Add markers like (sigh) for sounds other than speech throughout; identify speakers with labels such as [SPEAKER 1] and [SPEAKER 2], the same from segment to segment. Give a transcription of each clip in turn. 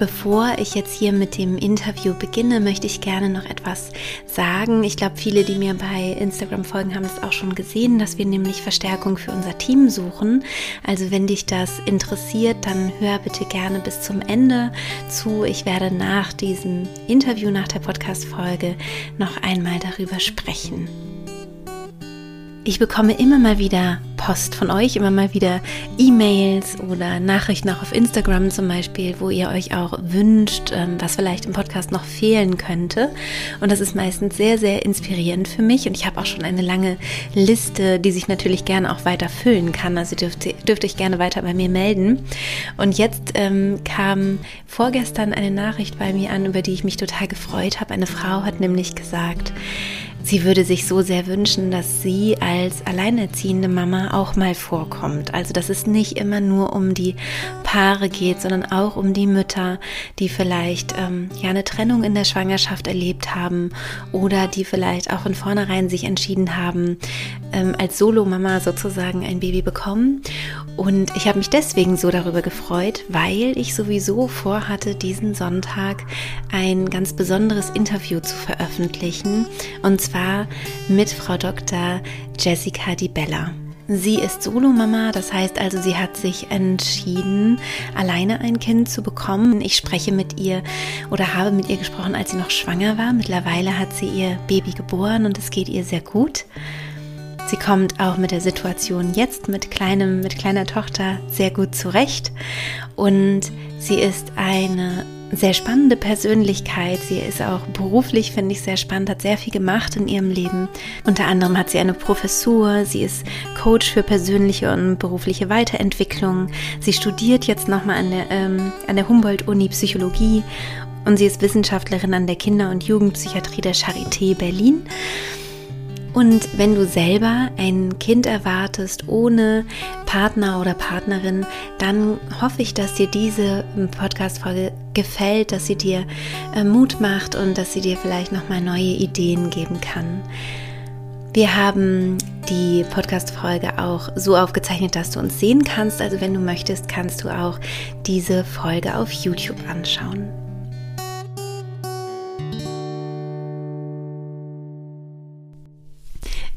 [SPEAKER 1] Bevor ich jetzt hier mit dem Interview beginne, möchte ich gerne noch etwas sagen. Ich glaube, viele, die mir bei Instagram folgen, haben es auch schon gesehen, dass wir nämlich Verstärkung für unser Team suchen. Also wenn dich das interessiert, dann hör bitte gerne bis zum Ende zu. Ich werde nach diesem Interview, nach der Podcast-Folge noch einmal darüber sprechen. Ich bekomme immer mal wieder Post von euch, immer mal wieder E-Mails oder Nachrichten auch auf Instagram zum Beispiel, wo ihr euch auch wünscht, ähm, was vielleicht im Podcast noch fehlen könnte. Und das ist meistens sehr, sehr inspirierend für mich. Und ich habe auch schon eine lange Liste, die sich natürlich gerne auch weiter füllen kann. Also dürft, dürft euch gerne weiter bei mir melden. Und jetzt ähm, kam vorgestern eine Nachricht bei mir an, über die ich mich total gefreut habe. Eine Frau hat nämlich gesagt, Sie würde sich so sehr wünschen, dass sie als alleinerziehende Mama auch mal vorkommt. Also, dass es nicht immer nur um die Paare geht, sondern auch um die Mütter, die vielleicht ähm, ja eine Trennung in der Schwangerschaft erlebt haben oder die vielleicht auch von vornherein sich entschieden haben, ähm, als Solomama sozusagen ein Baby bekommen. Und ich habe mich deswegen so darüber gefreut, weil ich sowieso vorhatte, diesen Sonntag ein ganz besonderes Interview zu veröffentlichen. Und zwar mit Frau Dr. Jessica Di Bella. Sie ist Solomama, das heißt also, sie hat sich entschieden, alleine ein Kind zu bekommen. Ich spreche mit ihr oder habe mit ihr gesprochen, als sie noch schwanger war. Mittlerweile hat sie ihr Baby geboren und es geht ihr sehr gut. Sie kommt auch mit der Situation jetzt mit kleinem, mit kleiner Tochter sehr gut zurecht und sie ist eine sehr spannende Persönlichkeit. Sie ist auch beruflich, finde ich, sehr spannend, hat sehr viel gemacht in ihrem Leben. Unter anderem hat sie eine Professur, sie ist Coach für persönliche und berufliche Weiterentwicklung. Sie studiert jetzt nochmal an der, ähm, der Humboldt-Uni Psychologie und sie ist Wissenschaftlerin an der Kinder- und Jugendpsychiatrie der Charité Berlin. Und wenn du selber ein Kind erwartest ohne Partner oder Partnerin, dann hoffe ich, dass dir diese Podcast-Folge gefällt, dass sie dir äh, Mut macht und dass sie dir vielleicht nochmal neue Ideen geben kann. Wir haben die Podcast-Folge auch so aufgezeichnet, dass du uns sehen kannst. Also wenn du möchtest, kannst du auch diese Folge auf YouTube anschauen.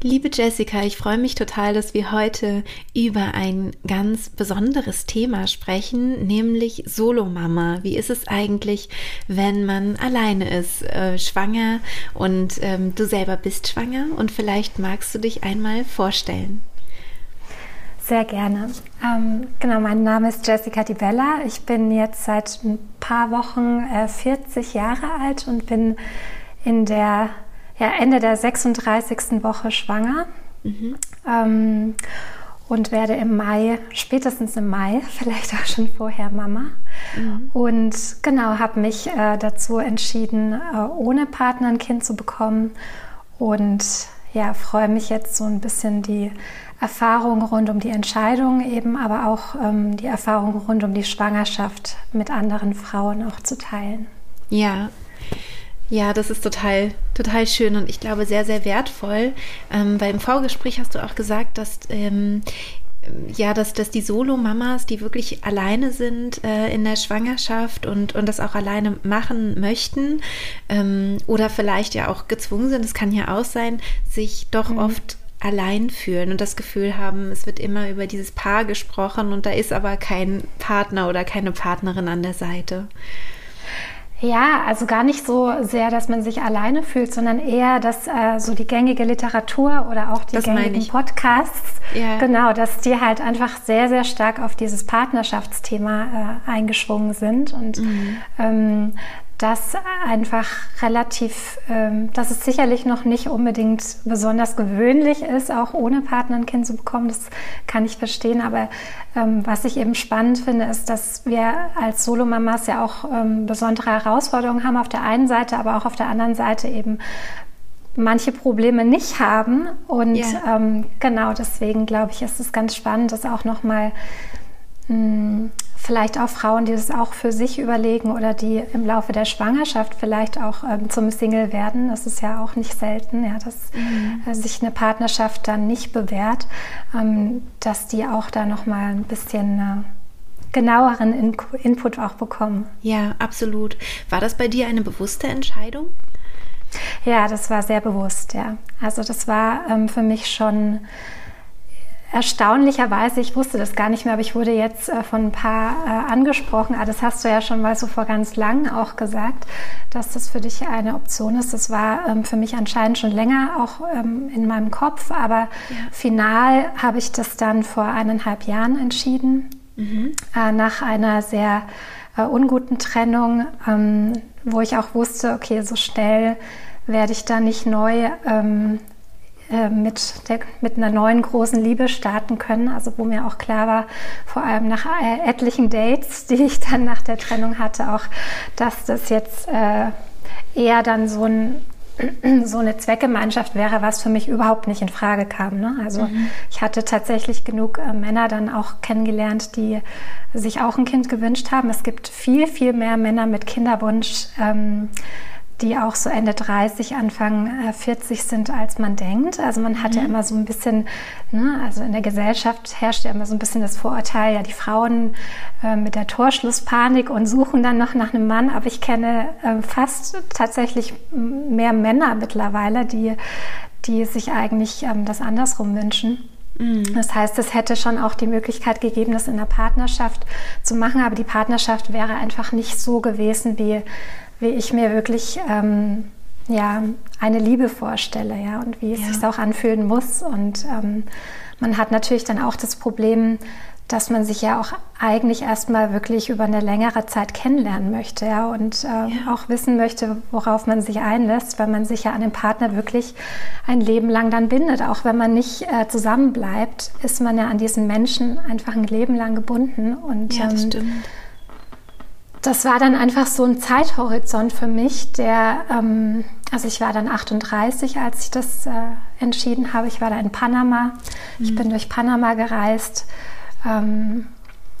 [SPEAKER 1] Liebe Jessica, ich freue mich total, dass wir heute über ein ganz besonderes Thema sprechen, nämlich Solomama. Wie ist es eigentlich, wenn man alleine ist, äh, schwanger und ähm, du selber bist schwanger und vielleicht magst du dich einmal vorstellen?
[SPEAKER 2] Sehr gerne. Ähm, genau, mein Name ist Jessica Di Bella. Ich bin jetzt seit ein paar Wochen äh, 40 Jahre alt und bin in der ja, Ende der 36. Woche schwanger mhm. ähm, und werde im Mai, spätestens im Mai, (laughs) vielleicht auch schon vorher Mama. Mhm. Und genau, habe mich äh, dazu entschieden, äh, ohne Partner ein Kind zu bekommen und ja, freue mich jetzt so ein bisschen die Erfahrung rund um die Entscheidung eben, aber auch ähm, die Erfahrung rund um die Schwangerschaft mit anderen Frauen auch zu teilen.
[SPEAKER 1] Ja, ja, das ist total, total schön und ich glaube sehr, sehr wertvoll. Ähm, weil im Vorgespräch hast du auch gesagt, dass ähm, ja, dass, dass die Solo-Mamas, die wirklich alleine sind äh, in der Schwangerschaft und, und das auch alleine machen möchten ähm, oder vielleicht ja auch gezwungen sind, das kann ja auch sein, sich doch mhm. oft allein fühlen und das Gefühl haben, es wird immer über dieses Paar gesprochen und da ist aber kein Partner oder keine Partnerin an der Seite.
[SPEAKER 2] Ja, also gar nicht so sehr, dass man sich alleine fühlt, sondern eher, dass äh, so die gängige Literatur oder auch die das gängigen Podcasts, ja. genau, dass die halt einfach sehr, sehr stark auf dieses Partnerschaftsthema äh, eingeschwungen sind und mhm. ähm, das einfach relativ, ähm, dass es sicherlich noch nicht unbedingt besonders gewöhnlich ist, auch ohne Partner ein Kind zu bekommen. Das kann ich verstehen. Aber ähm, was ich eben spannend finde, ist, dass wir als Solomamas ja auch ähm, besondere Herausforderungen haben auf der einen Seite, aber auch auf der anderen Seite eben manche Probleme nicht haben. Und yeah. genau deswegen glaube ich, ist es ganz spannend, das auch nochmal mh, vielleicht auch Frauen, die das auch für sich überlegen oder die im Laufe der Schwangerschaft vielleicht auch ähm, zum Single werden. Das ist ja auch nicht selten, ja, dass mhm. äh, sich eine Partnerschaft dann nicht bewährt, ähm, dass die auch da noch mal ein bisschen äh, genaueren In Input auch bekommen.
[SPEAKER 1] Ja, absolut. War das bei dir eine bewusste Entscheidung?
[SPEAKER 2] Ja, das war sehr bewusst, ja. Also das war ähm, für mich schon erstaunlicherweise, ich wusste das gar nicht mehr, aber ich wurde jetzt äh, von ein paar äh, angesprochen. Ah, das hast du ja schon mal so vor ganz lang auch gesagt, dass das für dich eine Option ist. Das war ähm, für mich anscheinend schon länger auch ähm, in meinem Kopf, aber ja. final habe ich das dann vor eineinhalb Jahren entschieden, mhm. äh, nach einer sehr unguten Trennung, ähm, wo ich auch wusste, okay, so schnell werde ich da nicht neu mit, der, mit einer neuen großen Liebe starten können. Also wo mir auch klar war, vor allem nach äh, etlichen Dates, (laughs) die ich dann nach der Trennung hatte, auch, dass das jetzt äh, eher dann so ein (clears throat) so eine Zweckgemeinschaft wäre, was für mich überhaupt nicht in Frage kam. Ne? Also mhm. ich hatte tatsächlich genug äh, Männer dann auch kennengelernt, die sich auch ein Kind gewünscht haben. Es gibt viel, viel mehr Männer mit Kinderwunsch. Ähm, die auch so Ende 30, Anfang 40 äh, sind, als man denkt. Also man hat mhm. ja immer so ein bisschen, ne, also in der Gesellschaft herrscht ja immer so ein bisschen das Vorurteil, ja, die Frauen äh, mit der Torschlusspanik und suchen dann noch nach einem Mann. Aber ich kenne äh, fast tatsächlich mehr Männer mittlerweile, die, die sich eigentlich ähm, das andersrum wünschen. Mhm. Das heißt, es hätte schon auch die Möglichkeit gegeben, das in der Partnerschaft zu machen, aber die Partnerschaft wäre einfach nicht so gewesen, wie wie ich mir wirklich ähm, ja, eine Liebe vorstelle ja, und wie es ja. sich auch anfühlen muss. Und ähm, man hat natürlich dann auch das Problem, dass man sich ja auch eigentlich erstmal wirklich über eine längere Zeit kennenlernen möchte ja, und äh, ja. auch wissen möchte, worauf man sich einlässt, weil man sich ja an den Partner wirklich ein Leben lang dann bindet. Auch wenn man nicht äh, zusammen bleibt, ist man ja an diesen Menschen einfach ein Leben lang gebunden. Und,
[SPEAKER 1] ja, das ähm, stimmt
[SPEAKER 2] das war dann einfach so ein Zeithorizont für mich, der, ähm, also ich war dann 38, als ich das äh, entschieden habe. Ich war da in Panama. Mhm. Ich bin durch Panama gereist ähm,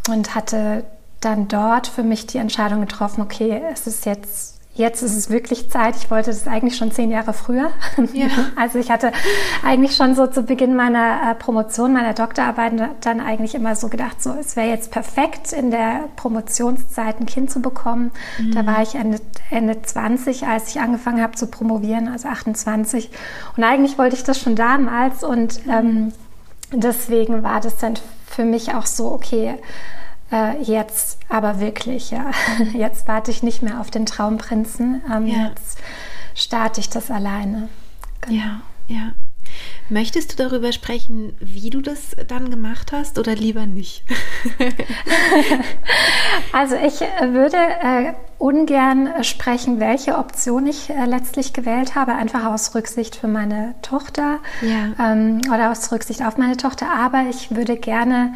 [SPEAKER 2] und hatte dann dort für mich die Entscheidung getroffen, okay, es ist jetzt jetzt ist es wirklich Zeit. Ich wollte das eigentlich schon zehn Jahre früher. Ja. (laughs) Also ich hatte eigentlich schon so zu Beginn meiner äh, Promotion, meiner Doktorarbeit dann eigentlich immer so gedacht, so es wäre jetzt perfekt in der Promotionszeit ein Kind zu bekommen. Mhm. Da war ich Ende, Ende 20, als ich angefangen habe zu promovieren, also 28. Und eigentlich wollte ich das schon damals und ähm, deswegen war das dann für mich auch so, okay, äh, jetzt aber wirklich, ja. (laughs) Jetzt warte ich nicht mehr auf den Traumprinzen. Ähm, ja. Jetzt starte ich das alleine.
[SPEAKER 1] Genau. Ja, ja. Möchtest du darüber sprechen, wie du das dann gemacht hast oder lieber nicht? (laughs)
[SPEAKER 2] also ich äh, würde äh, ungern sprechen, welche Option ich äh, letztlich gewählt habe, einfach aus Rücksicht für meine Tochter ja. ähm, oder aus Rücksicht auf meine Tochter. Aber ich würde gerne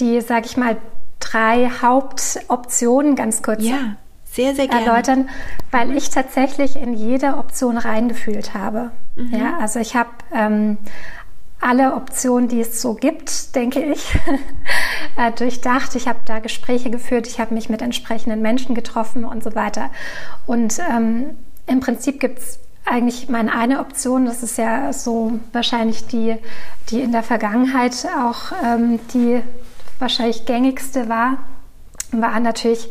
[SPEAKER 2] die, sag ich mal, drei Hauptoptionen ganz kurz
[SPEAKER 1] ja, sehr, sehr gerne.
[SPEAKER 2] erläutern, weil ich tatsächlich in jede Option reingefühlt habe. Mhm. Ja, also ich habe ähm, alle Optionen, die es so gibt, denke ich, (laughs) äh, durchdacht. Ich habe da Gespräche geführt, ich habe mich mit entsprechenden Menschen getroffen und so weiter. Und ähm, im Prinzip gibt es eigentlich meine eine Option, das ist ja so wahrscheinlich die, die in der Vergangenheit auch ähm, die wahrscheinlich gängigste war, war natürlich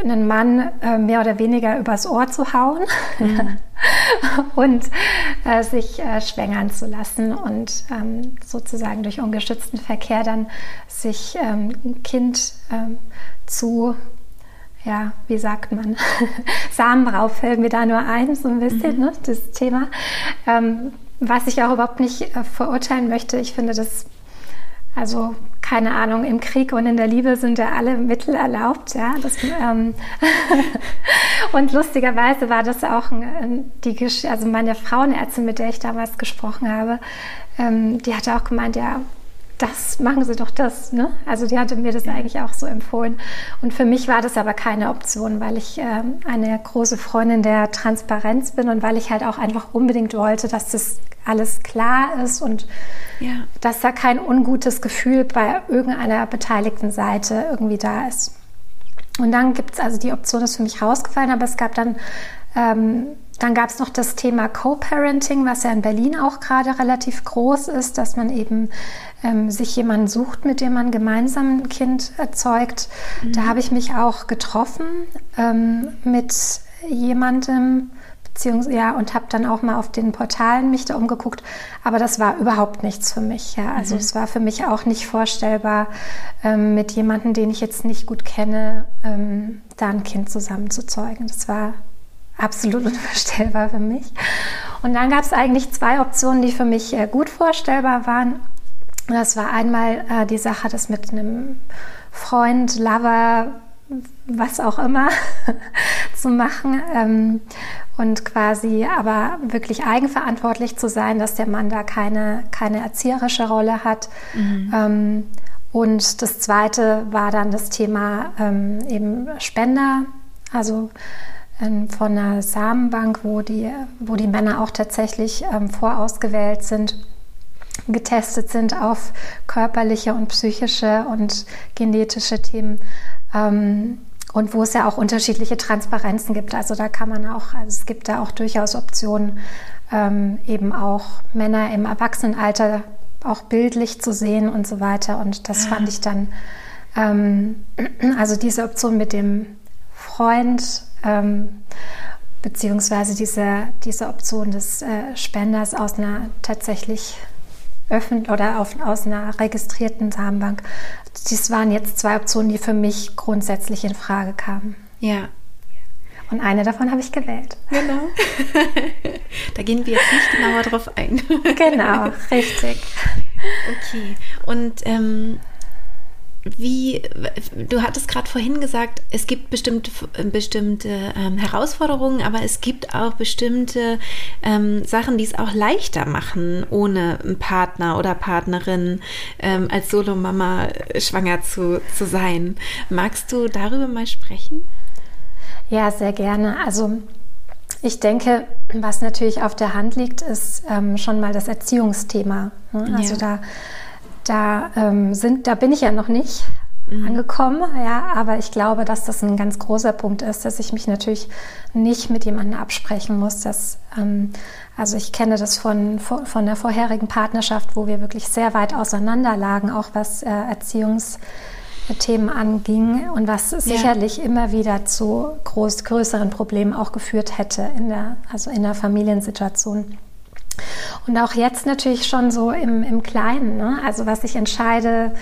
[SPEAKER 2] einen Mann äh, mehr oder weniger übers Ohr zu hauen mhm. (laughs) und äh, sich äh, schwängern zu lassen und ähm, sozusagen durch ungeschützten Verkehr dann sich ähm, ein Kind ähm, zu, ja, wie sagt man, (laughs) Samenraub fällt mir da nur ein, so ein bisschen, mhm. ne, das Thema. Ähm, was ich auch überhaupt nicht äh, verurteilen möchte, ich finde das also keine Ahnung, im Krieg und in der Liebe sind ja alle Mittel erlaubt. Ja? Das, ähm (laughs) und lustigerweise war das auch die Gesch also meine Frauenärztin, mit der ich damals gesprochen habe, ähm, die hatte auch gemeint, ja, das, machen Sie doch das. Ne? Also die hatte mir das eigentlich auch so empfohlen. Und für mich war das aber keine Option, weil ich äh, eine große Freundin der Transparenz bin und weil ich halt auch einfach unbedingt wollte, dass das alles klar ist und ja. dass da kein ungutes Gefühl bei irgendeiner beteiligten Seite irgendwie da ist. Und dann gibt es, also die Option ist für mich rausgefallen, aber es gab dann ähm, dann gab es noch das Thema Co-Parenting, was ja in Berlin auch gerade relativ groß ist, dass man eben ähm, sich jemanden sucht, mit dem man gemeinsam ein Kind erzeugt. Mhm. Da habe ich mich auch getroffen ähm, mit jemandem, beziehungsweise ja, und habe dann auch mal auf den Portalen mich da umgeguckt. Aber das war überhaupt nichts für mich. Ja. Also mhm. es war für mich auch nicht vorstellbar, ähm, mit jemandem, den ich jetzt nicht gut kenne, ähm, da ein Kind zusammen zu zeugen. Das war absolut (laughs) unvorstellbar für mich. Und dann gab es eigentlich zwei Optionen, die für mich äh, gut vorstellbar waren. Das war einmal äh, die Sache, das mit einem Freund, Lover, was auch immer (laughs) zu machen ähm, und quasi aber wirklich eigenverantwortlich zu sein, dass der Mann da keine, keine erzieherische Rolle hat. Mhm. Ähm, und das zweite war dann das Thema ähm, eben Spender, also ähm, von einer Samenbank, wo die, wo die Männer auch tatsächlich ähm, vorausgewählt sind, getestet sind auf körperliche und psychische und genetische Themen. Ähm, und wo es ja auch unterschiedliche Transparenzen gibt. Also da kann man auch, also es gibt da auch durchaus Optionen, ähm, eben auch Männer im Erwachsenenalter auch bildlich zu sehen und so weiter. Und das fand ich dann, ähm, (clears throat) also diese Option mit dem Freund ähm, beziehungsweise diese, diese Option des äh, Spenders aus einer tatsächlich öffentlich oder auf, aus einer registrierten Samenbank. Dies waren jetzt zwei Optionen, die für mich grundsätzlich in Frage kamen.
[SPEAKER 1] Ja.
[SPEAKER 2] Und eine davon habe ich gewählt.
[SPEAKER 1] Genau. (laughs) da gehen wir jetzt nicht genauer drauf ein.
[SPEAKER 2] genau, richtig.
[SPEAKER 1] Okay. Und ähm, wie, du hattest gerade vorhin gesagt, es gibt bestimmte, bestimmte ähm, Herausforderungen, aber es gibt auch bestimmte ähm, Sachen, die es auch leichter machen, ohne einen Partner oder Partnerin ähm, als Solomama schwanger zu, zu sein. Magst du darüber mal sprechen?
[SPEAKER 2] Ja, sehr gerne. Also ich denke, was natürlich auf der Hand liegt, ist ähm, schon mal das Erziehungsthema. Ne? Also ja. da da, ähm, sind, da bin ich ja noch nicht mhm. angekommen, ja, aber ich glaube, dass das ein ganz großer Punkt ist, dass ich mich natürlich nicht mit jemandem absprechen muss. Dass, ähm, also ich kenne das von, von der vorherigen Partnerschaft, wo wir wirklich sehr weit auseinander lagen, auch was äh, Erziehungsthemen anging und was ja. sicherlich immer wieder zu groß, größeren Problemen auch geführt hätte in der, also in der Familiensituation. Und auch jetzt natürlich schon so im, im Kleinen, ne? also was ich entscheide,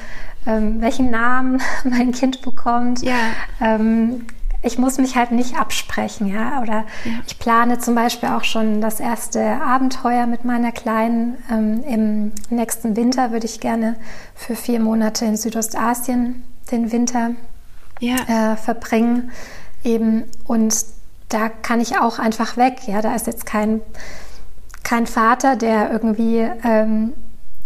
[SPEAKER 2] ähm, welchen Namen (laughs) mein Kind bekommt.
[SPEAKER 1] Ja.
[SPEAKER 2] Ähm, ich muss mich halt nicht absprechen, ja. Oder ja. ich plane zum Beispiel auch schon das erste Abenteuer mit meiner Kleinen. Ähm, Im nächsten Winter würde ich gerne für vier Monate in Südostasien den Winter ja. äh, verbringen. Eben. Und da kann ich auch einfach weg, ja. Da ist jetzt kein kein Vater, der irgendwie ähm,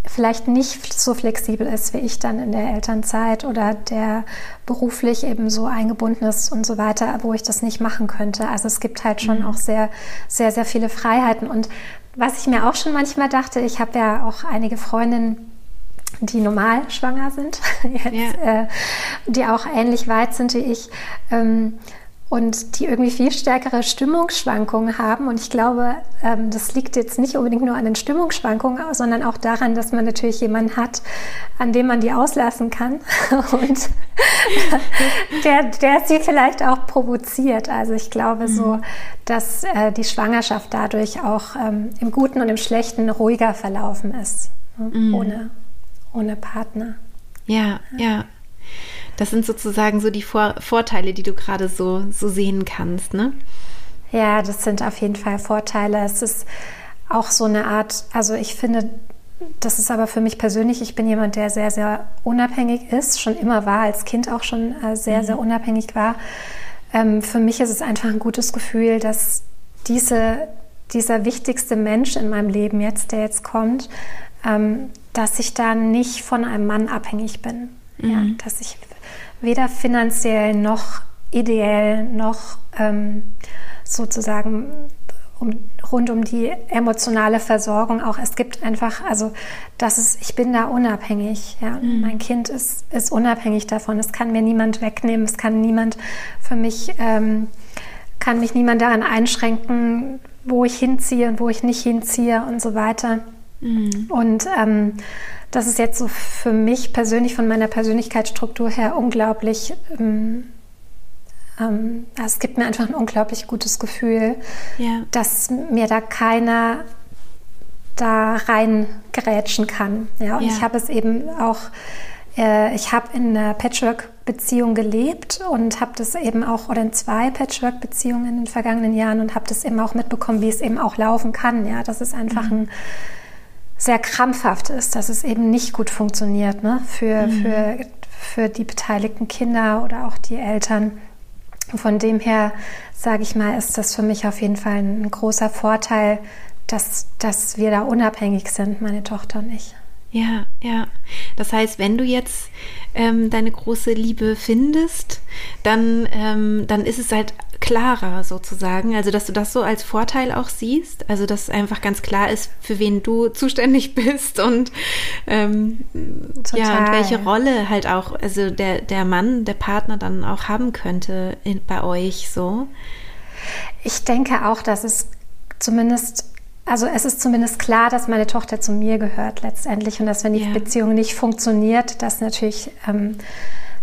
[SPEAKER 2] vielleicht nicht so flexibel ist wie ich dann in der Elternzeit oder der beruflich eben so eingebunden ist und so weiter, wo ich das nicht machen könnte. Also es gibt halt schon mhm. auch sehr, sehr, sehr viele Freiheiten. Und was ich mir auch schon manchmal dachte, ich habe ja auch einige Freundinnen, die normal schwanger sind, (laughs) jetzt, ja. äh, die auch ähnlich weit sind wie ich. Ähm, und die irgendwie viel stärkere Stimmungsschwankungen haben. Und ich glaube, ähm, das liegt jetzt nicht unbedingt nur an den Stimmungsschwankungen, sondern auch daran, dass man natürlich jemanden hat, an dem man die auslassen kann (laughs) und (laughs) der, der sie vielleicht auch provoziert. Also ich glaube mhm. so, dass äh, die Schwangerschaft dadurch auch ähm, im Guten und im Schlechten ruhiger verlaufen ist, ne? mhm. ohne, ohne Partner.
[SPEAKER 1] Ja, ja. Das sind sozusagen so die Vor Vorteile, die du gerade so, so sehen kannst, ne?
[SPEAKER 2] Ja, das sind auf jeden Fall Vorteile. Es ist auch so eine Art, also ich finde, das ist aber für mich persönlich, ich bin jemand, der sehr, sehr unabhängig ist, schon immer war, als Kind auch schon äh, sehr, mhm. sehr unabhängig war. Ähm, für mich ist es einfach ein gutes Gefühl, dass diese, dieser wichtigste Mensch in meinem Leben jetzt, der jetzt kommt, ähm, dass ich da nicht von einem Mann abhängig bin. Mhm. Ja, dass ich weder finanziell noch ideell noch ähm, sozusagen um, rund um die emotionale Versorgung auch. Es gibt einfach, also das ist, ich bin da unabhängig. Ja. Mhm. Mein Kind ist, ist unabhängig davon. Es kann mir niemand wegnehmen. Es kann niemand für mich, ähm, kann mich niemand daran einschränken, wo ich hinziehe und wo ich nicht hinziehe und so weiter. Mhm. Und ähm, das ist jetzt so für mich persönlich von meiner Persönlichkeitsstruktur her unglaublich ähm, ähm, es gibt mir einfach ein unglaublich gutes Gefühl, ja. dass mir da keiner da rein gerätschen kann. Ja, und ja. ich habe es eben auch, äh, ich habe in einer Patchwork-Beziehung gelebt und habe das eben auch, oder in zwei Patchwork-Beziehungen in den vergangenen Jahren und habe das eben auch mitbekommen, wie es eben auch laufen kann. Ja, dass es einfach mhm. ein sehr krampfhaft ist, dass es eben nicht gut funktioniert ne? für, mhm. für, für die beteiligten Kinder oder auch die Eltern. Von dem her, sage ich mal, ist das für mich auf jeden Fall ein großer Vorteil, dass, dass wir da unabhängig sind, meine Tochter und ich.
[SPEAKER 1] Ja, ja. Das heißt, wenn du jetzt ähm, deine große Liebe findest, dann, ähm, dann ist es halt klarer sozusagen. Also, dass du das so als Vorteil auch siehst. Also, dass einfach ganz klar ist, für wen du zuständig (laughs) bist und ähm, ja, und welche Rolle halt auch, also der, der Mann, der Partner dann auch haben könnte in, bei euch so.
[SPEAKER 2] Ich denke auch, dass es zumindest also es ist zumindest klar, dass meine Tochter zu mir gehört letztendlich und dass wenn die ja. Beziehung nicht funktioniert, dass natürlich ähm,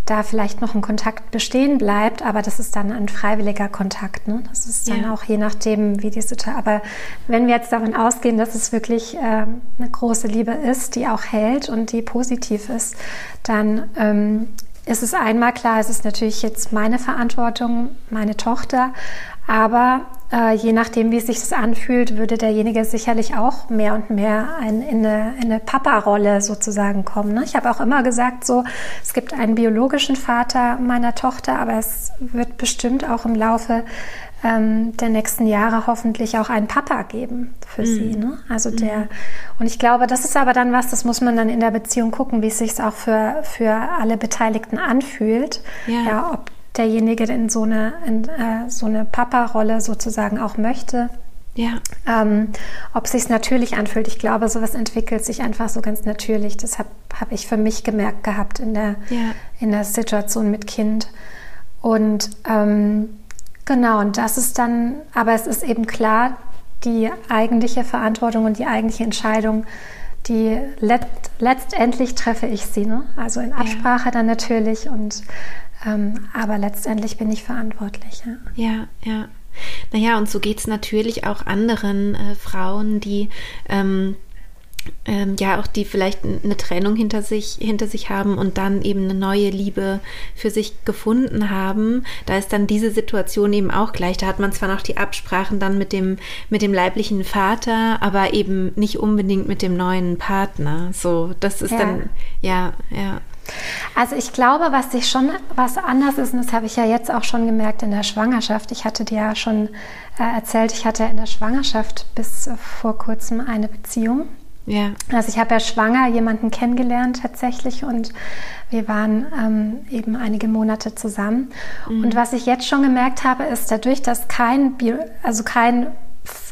[SPEAKER 2] da vielleicht noch ein Kontakt bestehen bleibt, aber das ist dann ein freiwilliger Kontakt. Ne? Das ist dann ja. auch je nachdem, wie die Situation. Aber wenn wir jetzt davon ausgehen, dass es wirklich äh, eine große Liebe ist, die auch hält und die positiv ist, dann ähm, ist es einmal klar, es ist natürlich jetzt meine Verantwortung, meine Tochter, aber äh, je nachdem, wie sich das anfühlt, würde derjenige sicherlich auch mehr und mehr ein, in eine, in eine Papa-Rolle sozusagen kommen. Ne? Ich habe auch immer gesagt, so es gibt einen biologischen Vater meiner Tochter, aber es wird bestimmt auch im Laufe ähm, der nächsten Jahre hoffentlich auch einen Papa geben für mhm. sie. Ne? Also mhm. der und ich glaube, das ist aber dann was, das muss man dann in der Beziehung gucken, wie es sich auch für für alle Beteiligten anfühlt. Ja, ja ob derjenige in so eine, in, äh, so eine Papa-Rolle sozusagen auch möchte. Ja. Ähm, ob sich natürlich anfühlt. Ich glaube, sowas entwickelt sich einfach so ganz natürlich. Das habe hab ich für mich gemerkt gehabt in der, ja. in der Situation mit Kind. Und ähm, genau, und das ist dann, aber es ist eben klar, die eigentliche Verantwortung und die eigentliche Entscheidung, die let, letztendlich treffe ich sie. Ne? Also in Absprache ja. dann natürlich und ähm, aber letztendlich bin ich verantwortlich.
[SPEAKER 1] Ja, ja. ja. Naja, und so geht es natürlich auch anderen äh, Frauen, die ähm, ähm, ja auch die vielleicht eine Trennung hinter sich hinter sich haben und dann eben eine neue Liebe für sich gefunden haben, da ist dann diese Situation eben auch gleich. Da hat man zwar noch die Absprachen dann mit dem mit dem leiblichen Vater, aber eben nicht unbedingt mit dem neuen Partner. So, das ist ja. dann ja ja.
[SPEAKER 2] Also ich glaube, was sich schon was anders ist, und das habe ich ja jetzt auch schon gemerkt in der Schwangerschaft. Ich hatte dir ja schon äh, erzählt, ich hatte in der Schwangerschaft bis vor kurzem eine Beziehung. Ja. Also ich habe ja schwanger jemanden kennengelernt tatsächlich und wir waren ähm, eben einige Monate zusammen. Mhm. Und was ich jetzt schon gemerkt habe, ist dadurch, dass kein, Bio, also kein,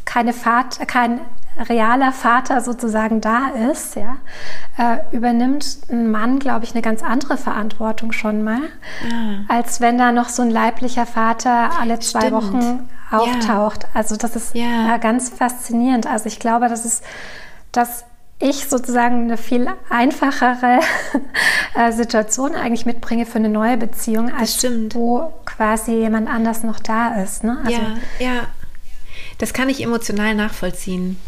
[SPEAKER 2] keine Fahrt, kein realer Vater sozusagen da ist, ja, äh, übernimmt ein Mann, glaube ich, eine ganz andere Verantwortung schon mal, ah. als wenn da noch so ein leiblicher Vater alle zwei Stimmt. Wochen auftaucht. Ja. Also das ist ja. ganz faszinierend. Also ich glaube, das ist, dass ich sozusagen eine viel einfachere (laughs) äh, Situation eigentlich mitbringe für eine neue Beziehung, als wo quasi jemand anders noch da ist. Ne?
[SPEAKER 1] Also, ja, ja. Das kann ich emotional nachvollziehen.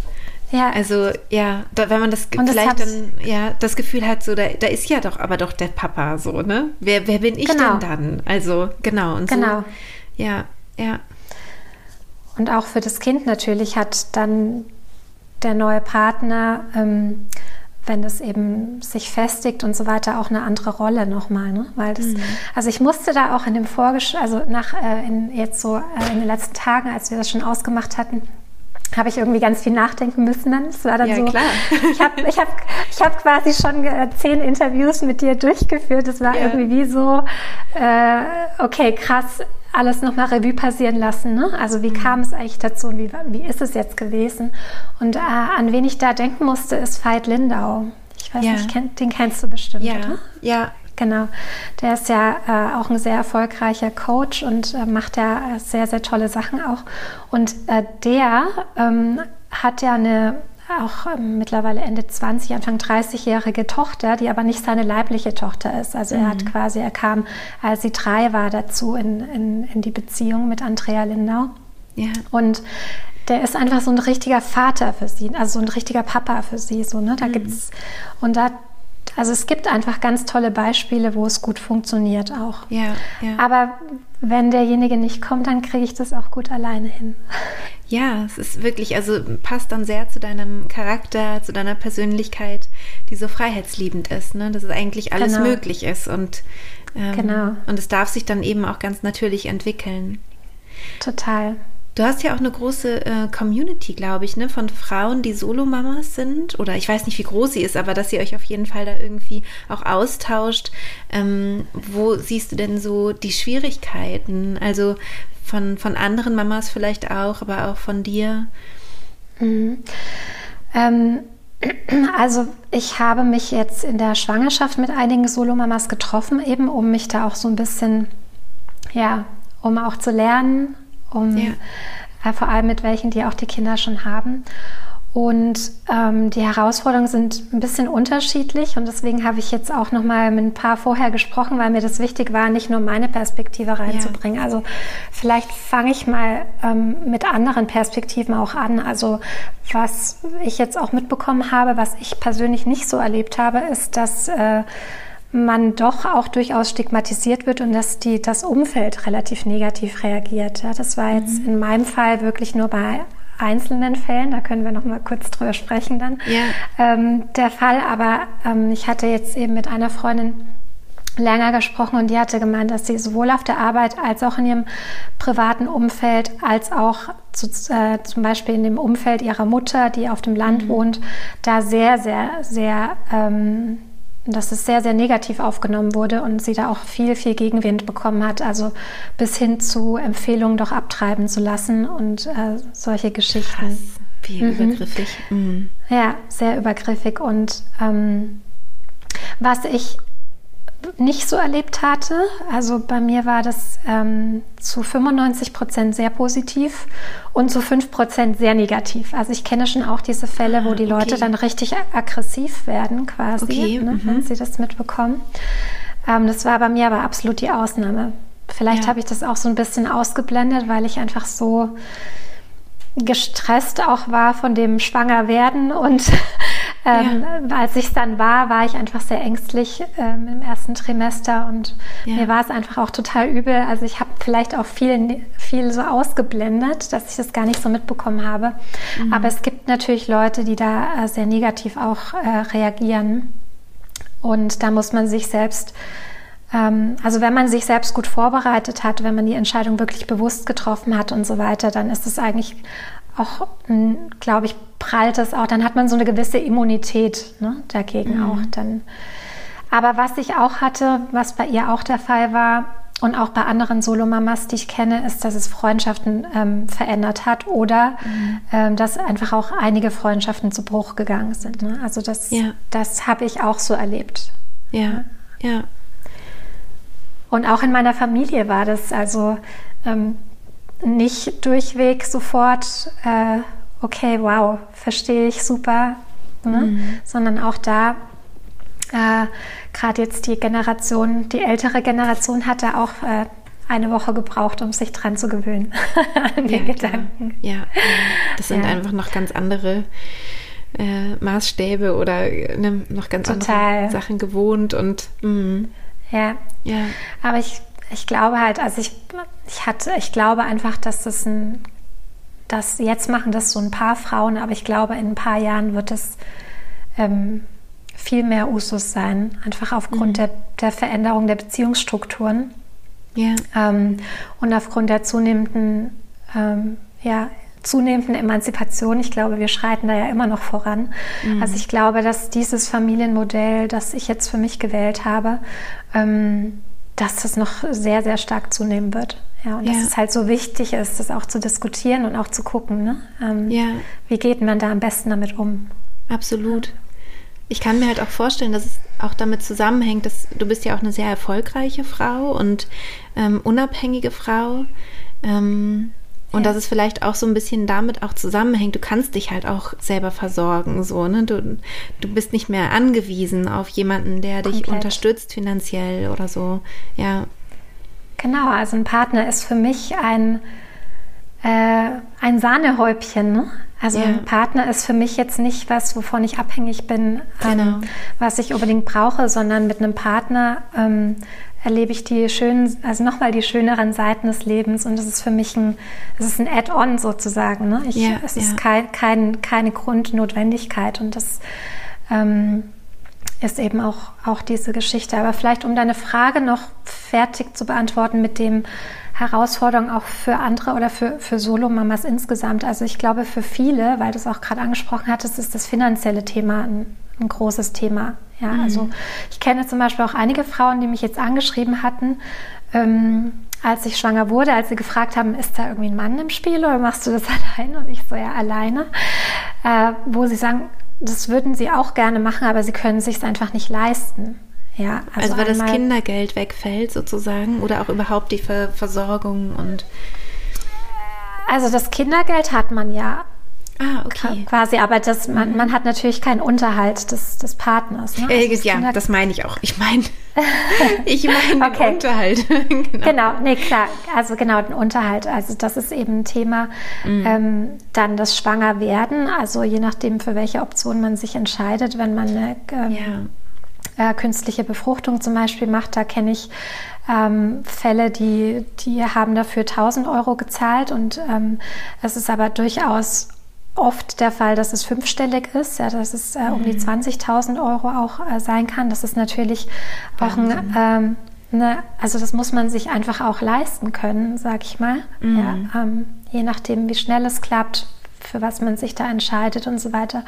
[SPEAKER 1] Ja. Also ja, da, wenn man das, das vielleicht dann ja das Gefühl hat, so da, da ist ja doch aber doch der Papa so, ne? Wer, wer bin ich genau. denn dann? Also genau und genau. so. Ja, ja.
[SPEAKER 2] Und auch für das Kind natürlich hat dann der neue Partner, ähm, wenn es eben sich festigt und so weiter, auch eine andere Rolle nochmal, ne? Weil das, mhm. also ich musste da auch in dem Vorgesch, also nach äh, in, jetzt so äh, in den letzten Tagen, als wir das schon ausgemacht hatten, habe ich irgendwie ganz viel nachdenken müssen dann. Es war dann
[SPEAKER 1] ja,
[SPEAKER 2] so,
[SPEAKER 1] klar.
[SPEAKER 2] ich habe ich hab, ich hab quasi schon äh, zehn Interviews mit dir durchgeführt. Es war ja. irgendwie wie so, äh, okay, krass, alles nochmal Revue passieren lassen. Ne? Also wie mhm. kam es eigentlich dazu und wie, wie ist es jetzt gewesen? Und äh, an wen ich da denken musste, ist Veit Lindau. Ich weiß ja. nicht, den kennst du bestimmt,
[SPEAKER 1] ja.
[SPEAKER 2] oder?
[SPEAKER 1] Ja,
[SPEAKER 2] Genau, der ist ja äh, auch ein sehr erfolgreicher Coach und äh, macht ja sehr, sehr tolle Sachen auch. Und äh, der ähm, hat ja eine auch ähm, mittlerweile Ende 20, Anfang 30-jährige Tochter, die aber nicht seine leibliche Tochter ist. Also mhm. er hat mhm. quasi, er kam, als sie drei war, dazu in, in, in die Beziehung mit Andrea Lindau. Ja. Und der ist einfach so ein richtiger Vater für sie, also so ein richtiger Papa für sie. So, ne? Da mhm. gibt's, und da also es gibt einfach ganz tolle Beispiele, wo es gut funktioniert auch.
[SPEAKER 1] Ja, ja.
[SPEAKER 2] Aber wenn derjenige nicht kommt, dann kriege ich das auch gut alleine hin.
[SPEAKER 1] Ja, es ist wirklich, also passt dann sehr zu deinem Charakter, zu deiner Persönlichkeit, die so freiheitsliebend ist, ne? dass es eigentlich alles genau. möglich ist und, ähm, genau. und es darf sich dann eben auch ganz natürlich entwickeln.
[SPEAKER 2] Total.
[SPEAKER 1] Du hast ja auch eine große äh, Community, glaube ich, ne, von Frauen, die Solomamas sind. Oder ich weiß nicht, wie groß sie ist, aber dass ihr euch auf jeden Fall da irgendwie auch austauscht. Ähm, wo siehst du denn so die Schwierigkeiten? Also von, von anderen Mamas vielleicht auch, aber auch von dir?
[SPEAKER 2] Mhm. Ähm, (clears throat) also ich habe mich jetzt in der Schwangerschaft mit einigen Solomamas getroffen, eben um mich da auch so ein bisschen, ja, um auch zu lernen, um ja. äh, vor allem mit welchen, die auch die Kinder schon haben. Und ähm, die Herausforderungen sind ein bisschen unterschiedlich und deswegen habe ich jetzt auch noch mal mit ein paar vorher gesprochen, weil mir das wichtig war, nicht nur meine Perspektive reinzubringen. Ja. Also vielleicht fange ich mal ähm, mit anderen Perspektiven auch an. Also was ich jetzt auch mitbekommen habe, was ich persönlich nicht so erlebt habe, ist, dass äh, man doch auch durchaus stigmatisiert wird und dass die, das Umfeld relativ negativ reagiert. Ja, das war jetzt mhm. in meinem Fall wirklich nur bei einzelnen Fällen, da können wir noch mal kurz drüber sprechen dann, ja. ähm, der Fall. Aber ähm, ich hatte jetzt eben mit einer Freundin länger gesprochen und die hatte gemeint, dass sie sowohl auf der Arbeit als auch in ihrem privaten Umfeld, als auch zu, äh, zum Beispiel in dem Umfeld ihrer Mutter, die auf dem Land mhm. wohnt, da sehr, sehr, sehr ähm, dass es sehr, sehr negativ aufgenommen wurde und sie da auch viel, viel Gegenwind bekommen hat. Also bis hin zu Empfehlungen doch abtreiben zu lassen und äh, solche Geschichten. Krass.
[SPEAKER 1] Wie mhm. übergriffig. Mhm.
[SPEAKER 2] Ja, sehr übergriffig. Und ähm, was ich nicht so erlebt hatte. Also bei mir war das ähm, zu 95 Prozent sehr positiv und zu 5 Prozent sehr negativ. Also ich kenne schon auch diese Fälle, wo die ah, Leute okay. dann richtig aggressiv werden quasi, okay. ne, mhm. wenn sie das mitbekommen. Ähm, das war bei mir aber absolut die Ausnahme. Vielleicht ja. habe ich das auch so ein bisschen ausgeblendet, weil ich einfach so gestresst auch war von dem Schwangerwerden und ähm, ja. Als ich es dann war, war ich einfach sehr ängstlich ähm, im ersten Trimester und ja. mir war es einfach auch total übel. Also ich habe vielleicht auch viel, viel so ausgeblendet, dass ich das gar nicht so mitbekommen habe. Mhm. Aber es gibt natürlich Leute, die da äh, sehr negativ auch äh, reagieren. Und da muss man sich selbst ähm, also wenn man sich selbst gut vorbereitet hat, wenn man die Entscheidung wirklich bewusst getroffen hat und so weiter, dann ist es eigentlich auch, glaube ich, prallt es auch, dann hat man so eine gewisse Immunität ne, dagegen mhm. auch dann. Aber was ich auch hatte, was bei ihr auch der Fall war und auch bei anderen Solomamas, die ich kenne, ist, dass es Freundschaften ähm, verändert hat oder mhm. ähm, dass einfach auch einige Freundschaften zu Bruch gegangen sind. Ne? Also das, ja. das habe ich auch so erlebt.
[SPEAKER 1] Ja, ja.
[SPEAKER 2] Und auch in meiner Familie war das also ähm, nicht durchweg sofort, äh, okay, wow, verstehe ich super, ne? mhm. sondern auch da, äh, gerade jetzt die Generation, die ältere Generation hatte auch äh, eine Woche gebraucht, um sich dran zu gewöhnen (laughs) an den ja, Gedanken.
[SPEAKER 1] Ja, ja, das sind ja. einfach noch ganz andere äh, Maßstäbe oder ne, noch ganz Total. andere Sachen gewohnt und
[SPEAKER 2] mh. ja. ja. Aber ich ich glaube halt, also ich, ich hatte, ich glaube einfach, dass das ein, das jetzt machen das so ein paar Frauen, aber ich glaube, in ein paar Jahren wird es ähm, viel mehr Usus sein, einfach aufgrund mhm. der, der Veränderung der Beziehungsstrukturen. Ja. Ähm, und aufgrund der zunehmenden ähm, ja, zunehmenden Emanzipation. Ich glaube, wir schreiten da ja immer noch voran. Mhm. Also ich glaube, dass dieses Familienmodell, das ich jetzt für mich gewählt habe, ähm, dass das noch sehr, sehr stark zunehmen wird. Ja, und ja. dass es halt so wichtig ist, das auch zu diskutieren und auch zu gucken, ne? Ähm, ja. wie geht man da am besten damit um.
[SPEAKER 1] Absolut. Ich kann mir halt auch vorstellen, dass es auch damit zusammenhängt, dass du bist ja auch eine sehr erfolgreiche Frau und ähm, unabhängige Frau. Ähm, und ja. dass es vielleicht auch so ein bisschen damit auch zusammenhängt, du kannst dich halt auch selber versorgen, so, ne? Du, du bist nicht mehr angewiesen auf jemanden, der dich Komplett. unterstützt finanziell oder so, ja.
[SPEAKER 2] Genau, also ein Partner ist für mich ein, äh, ein Sahnehäubchen, ne? Also ja. ein Partner ist für mich jetzt nicht was, wovon ich abhängig bin, ähm, genau. ähm, was ich unbedingt brauche, sondern mit einem Partner ähm, erlebe ich die schönen, also nochmal die schöneren Seiten des Lebens und es ist für mich ein, es ist ein Add-on sozusagen. Ne? Ich, ja, es ist kein, kein, keine Grundnotwendigkeit und das ähm, ist eben auch, auch diese Geschichte. Aber vielleicht, um deine Frage noch fertig zu beantworten mit dem Herausforderung auch für andere oder für, für Solo-Mamas insgesamt. Also ich glaube, für viele, weil du es auch gerade angesprochen hattest, ist das finanzielle Thema ein, ein großes Thema. Ja, mhm. also ich kenne zum Beispiel auch einige Frauen, die mich jetzt angeschrieben hatten, ähm, als ich schwanger wurde, als sie gefragt haben, ist da irgendwie ein Mann im Spiel oder machst du das (laughs) alleine? Und ich so, ja, alleine. Äh, wo sie sagen, das würden sie auch gerne machen, aber sie können sich es einfach nicht leisten. Ja,
[SPEAKER 1] also, also weil das Kindergeld wegfällt sozusagen oder auch überhaupt die Ver Versorgung und
[SPEAKER 2] also das Kindergeld hat man ja
[SPEAKER 1] Ah, okay.
[SPEAKER 2] Quasi, aber das, man, man hat natürlich keinen Unterhalt des, des Partners.
[SPEAKER 1] Ne? Äh, also ja, das meine ich auch. Ich meine, (laughs) ich meine okay. den Unterhalt. (laughs)
[SPEAKER 2] genau. genau, nee, klar. Also genau, den Unterhalt. Also das ist eben ein Thema. Mhm. Ähm, dann das Schwangerwerden. Also je nachdem, für welche Option man sich entscheidet, wenn man eine ähm, ja. äh, künstliche Befruchtung zum Beispiel macht, da kenne ich ähm, Fälle, die, die haben dafür 1000 Euro gezahlt und ähm, es ist aber durchaus oft der Fall, dass es fünfstellig ist, ja, dass es äh, um die 20.000 mhm. Euro auch äh, sein kann. Das ist natürlich auch ein, ähm, ne, also das muss man sich einfach auch leisten können, sag ich mal. Mhm. Ja, ähm, je nachdem, wie schnell es klappt, für was man sich da entscheidet und so weiter.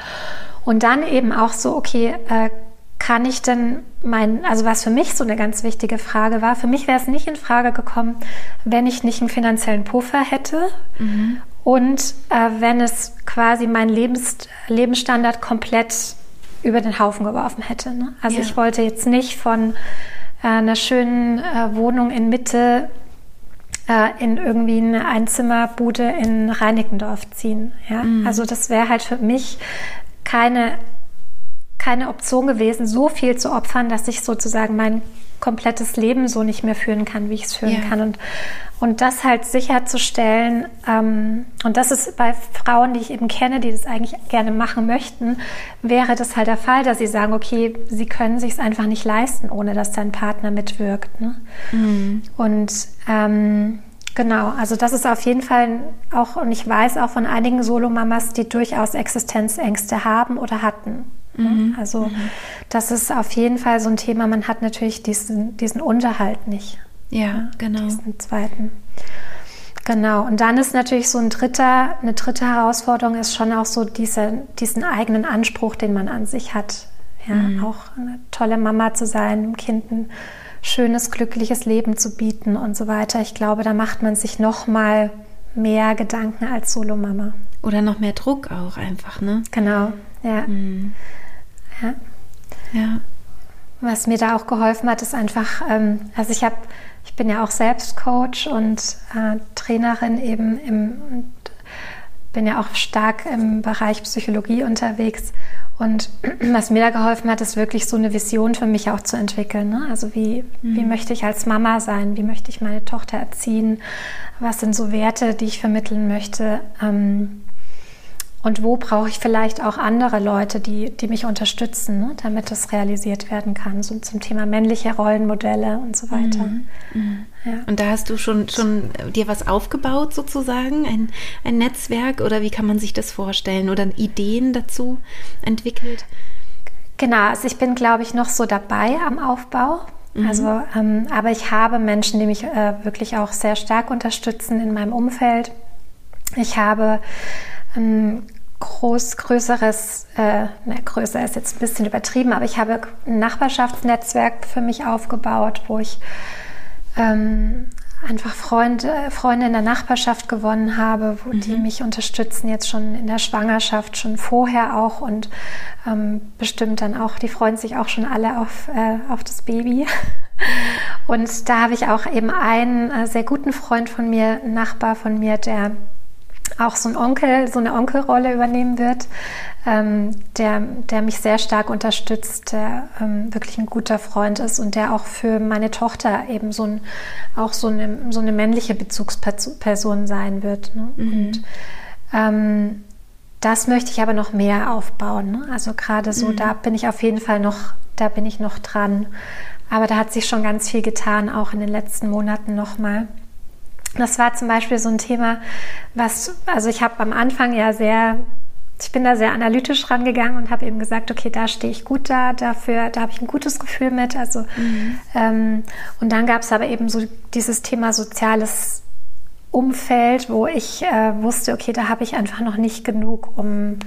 [SPEAKER 2] Und dann eben auch so, okay, äh, kann ich denn mein, also was für mich so eine ganz wichtige Frage war, für mich wäre es nicht in Frage gekommen, wenn ich nicht einen finanziellen Puffer hätte mhm. Und äh, wenn es quasi meinen Lebens, Lebensstandard komplett über den Haufen geworfen hätte. Ne? Also ja. ich wollte jetzt nicht von äh, einer schönen äh, Wohnung in Mitte äh, in irgendwie eine Einzimmerbude in Reinickendorf ziehen. Ja? Mhm. Also das wäre halt für mich keine keine Option gewesen, so viel zu opfern, dass ich sozusagen mein komplettes Leben so nicht mehr führen kann, wie ich es führen ja. kann. Und, und das halt sicherzustellen, ähm, und das ist bei Frauen, die ich eben kenne, die das eigentlich gerne machen möchten, wäre das halt der Fall, dass sie sagen, okay, sie können sich es einfach nicht leisten, ohne dass dein Partner mitwirkt. Ne? Mhm. Und ähm, Genau, also das ist auf jeden Fall auch, und ich weiß auch von einigen Solomamas, die durchaus Existenzängste haben oder hatten. Mhm. Also mhm. das ist auf jeden Fall so ein Thema. Man hat natürlich diesen, diesen Unterhalt nicht.
[SPEAKER 1] Ja, genau.
[SPEAKER 2] Diesen zweiten. Genau. Und dann ist natürlich so ein dritter, eine dritte Herausforderung ist schon auch so diese, diesen eigenen Anspruch, den man an sich hat. Ja, mhm. auch eine tolle Mama zu sein, dem Kind ein schönes, glückliches Leben zu bieten und so weiter. Ich glaube, da macht man sich noch mal mehr Gedanken als Solomama.
[SPEAKER 1] Oder noch mehr Druck auch einfach, ne?
[SPEAKER 2] Genau, ja. Mhm. Ja. ja. Was mir da auch geholfen hat, ist einfach, ähm, also ich habe, ich bin ja auch selbst Coach und äh, Trainerin eben im, und bin ja auch stark im Bereich Psychologie unterwegs. Und (clears throat) was mir da geholfen hat, ist wirklich so eine Vision für mich auch zu entwickeln. Ne? Also wie, mhm. wie möchte ich als Mama sein? Wie möchte ich meine Tochter erziehen? Was sind so Werte, die ich vermitteln möchte? Ähm, und wo brauche ich vielleicht auch andere Leute, die, die mich unterstützen, ne, damit das realisiert werden kann, so zum Thema männliche Rollenmodelle und so weiter. Mhm.
[SPEAKER 1] Mhm. Ja. Und da hast du schon, schon dir was aufgebaut sozusagen, ein, ein Netzwerk oder wie kann man sich das vorstellen oder Ideen dazu entwickelt?
[SPEAKER 2] Genau, also ich bin, glaube ich, noch so dabei am Aufbau. Mhm. Also, ähm, aber ich habe Menschen, die mich äh, wirklich auch sehr stark unterstützen in meinem Umfeld Ich habe ein groß, größeres, äh, ne, größer ist jetzt ein bisschen übertrieben, aber ich habe ein Nachbarschaftsnetzwerk für mich aufgebaut, wo ich ähm, einfach Freunde, Freunde in der Nachbarschaft gewonnen habe, wo mhm. die mich unterstützen, jetzt schon in der Schwangerschaft, schon vorher auch und ähm, bestimmt dann auch, die freuen sich auch schon alle auf, äh, auf das Baby. Und da habe ich auch eben einen äh, sehr guten Freund von mir, einen Nachbar von mir, der auch so ein Onkel, so eine Onkelrolle übernehmen wird, ähm, der, der mich sehr stark unterstützt, der ähm, wirklich ein guter Freund ist und der auch für meine Tochter eben so ein, auch so eine, so eine männliche Bezugsperson sein wird. Ne? Mhm. Und ähm, das möchte ich aber noch mehr aufbauen. Ne? Also gerade so, mhm. da bin ich auf jeden Fall noch, da bin ich noch dran. Aber da hat sich schon ganz viel getan, auch in den letzten Monaten nochmal. Das war zum Beispiel so ein Thema, was, also ich habe am Anfang ja sehr, ich bin da sehr analytisch rangegangen und habe eben gesagt, okay, da stehe ich gut da, dafür, da habe ich ein gutes Gefühl mit. Also mhm. ähm, und dann gab es aber eben so dieses Thema soziales Umfeld, wo ich äh, wusste, okay, da habe ich einfach noch nicht genug, um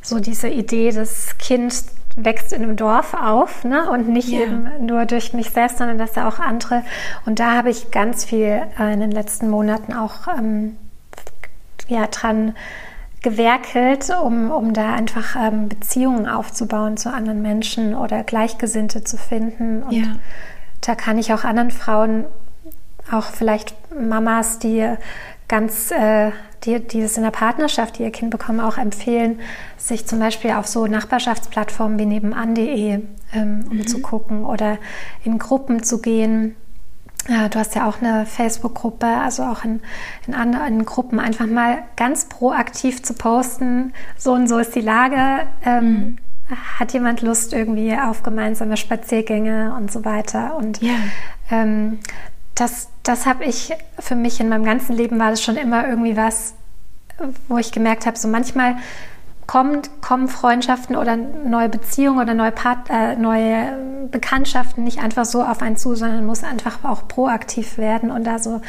[SPEAKER 2] so diese Idee, das Kind wächst in einem Dorf auf ne? und nicht ja. eben nur durch mich selbst, sondern dass da auch andere. Und da habe ich ganz viel äh, in den letzten Monaten auch ähm, ja, dran gewerkelt, um, um da einfach ähm, Beziehungen aufzubauen zu anderen Menschen oder Gleichgesinnte zu finden. Und ja. da kann ich auch anderen Frauen, auch vielleicht Mamas, die ganz äh, die, die es in der Partnerschaft, die ihr Kind bekommen, auch empfehlen, sich zum Beispiel auf so Nachbarschaftsplattformen wie nebenan.de ähm, umzugucken mhm. oder in Gruppen zu gehen. Ja, du hast ja auch eine Facebook-Gruppe, also auch in, in anderen Gruppen einfach mal ganz proaktiv zu posten, so und so ist die Lage. Ähm, mhm. Hat jemand Lust irgendwie auf gemeinsame Spaziergänge und so weiter? Und ja. ähm, das, das habe ich für mich in meinem ganzen Leben war das schon immer irgendwie was, wo ich gemerkt habe, so manchmal kommen, kommen Freundschaften oder neue Beziehungen oder neue, Part, äh, neue Bekanntschaften nicht einfach so auf einen zu, sondern muss einfach auch proaktiv werden und da so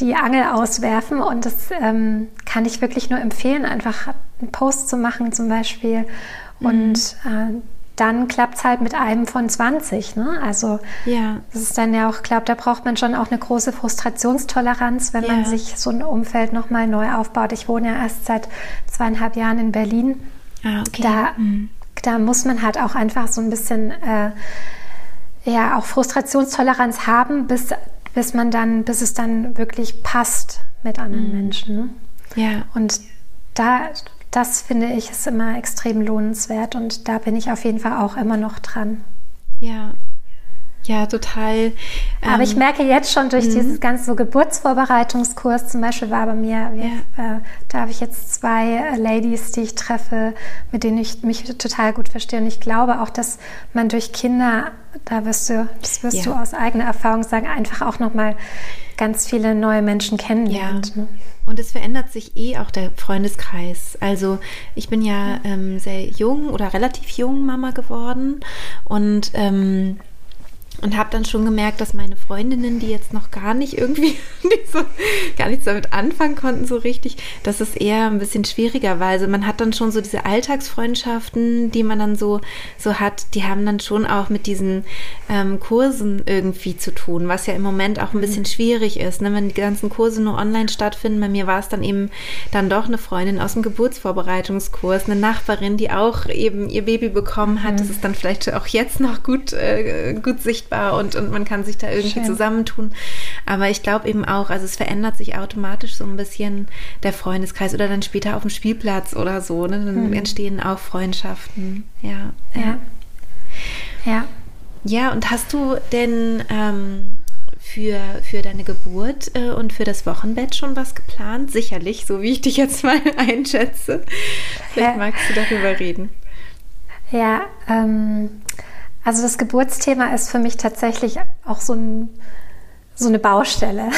[SPEAKER 2] die Angel auswerfen. Und das ähm, kann ich wirklich nur empfehlen, einfach einen Post zu machen zum Beispiel. Mhm. Und äh, dann klappt es halt mit einem von 20. Ne? Also ja. das ist dann ja auch, glaube, da braucht man schon auch eine große Frustrationstoleranz, wenn ja. man sich so ein Umfeld nochmal neu aufbaut. Ich wohne ja erst seit zweieinhalb Jahren in Berlin. Ah, okay. Da, mhm. da muss man halt auch einfach so ein bisschen äh, ja auch Frustrationstoleranz haben, bis, bis man dann, bis es dann wirklich passt mit anderen mhm. Menschen. Ne? Ja. Und da das finde ich ist immer extrem lohnenswert und da bin ich auf jeden Fall auch immer noch dran.
[SPEAKER 1] Ja. Ja, total.
[SPEAKER 2] Aber ähm, ich merke jetzt schon durch mhm. dieses ganze so Geburtsvorbereitungskurs, zum Beispiel war bei mir, ja. äh, da habe ich jetzt zwei äh, Ladies, die ich treffe, mit denen ich mich total gut verstehe. Und ich glaube auch, dass man durch Kinder, da wirst du, das wirst ja. du aus eigener Erfahrung sagen, einfach auch nochmal ganz viele neue Menschen kennenlernt. Ja. Ne?
[SPEAKER 1] Und es verändert sich eh auch der Freundeskreis. Also ich bin ja ähm, sehr jung oder relativ jung Mama geworden und ähm, und habe dann schon gemerkt, dass meine Freundinnen, die jetzt noch gar nicht irgendwie (laughs) so, gar nichts damit anfangen konnten so richtig, dass es eher ein bisschen schwieriger war. Also man hat dann schon so diese Alltagsfreundschaften, die man dann so so hat, die haben dann schon auch mit diesen ähm, Kursen irgendwie zu tun, was ja im Moment auch ein bisschen mhm. schwierig ist, ne? wenn die ganzen Kurse nur online stattfinden. Bei mir war es dann eben dann doch eine Freundin aus dem Geburtsvorbereitungskurs, eine Nachbarin, die auch eben ihr Baby bekommen hat. Mhm. Das ist dann vielleicht auch jetzt noch gut äh, gut sichtbar sichtbar und, und man kann sich da irgendwie Schön. zusammentun. Aber ich glaube eben auch, also es verändert sich automatisch so ein bisschen der Freundeskreis oder dann später auf dem Spielplatz oder so. Ne? Dann mhm. entstehen auch Freundschaften. Ja. Ja. Ja. Ja, und hast du denn ähm, für, für deine Geburt äh, und für das Wochenbett schon was geplant? Sicherlich, so wie ich dich jetzt (laughs) mal einschätze. Vielleicht magst du darüber reden.
[SPEAKER 2] Ja, ähm, also das Geburtsthema ist für mich tatsächlich auch so, ein, so eine Baustelle.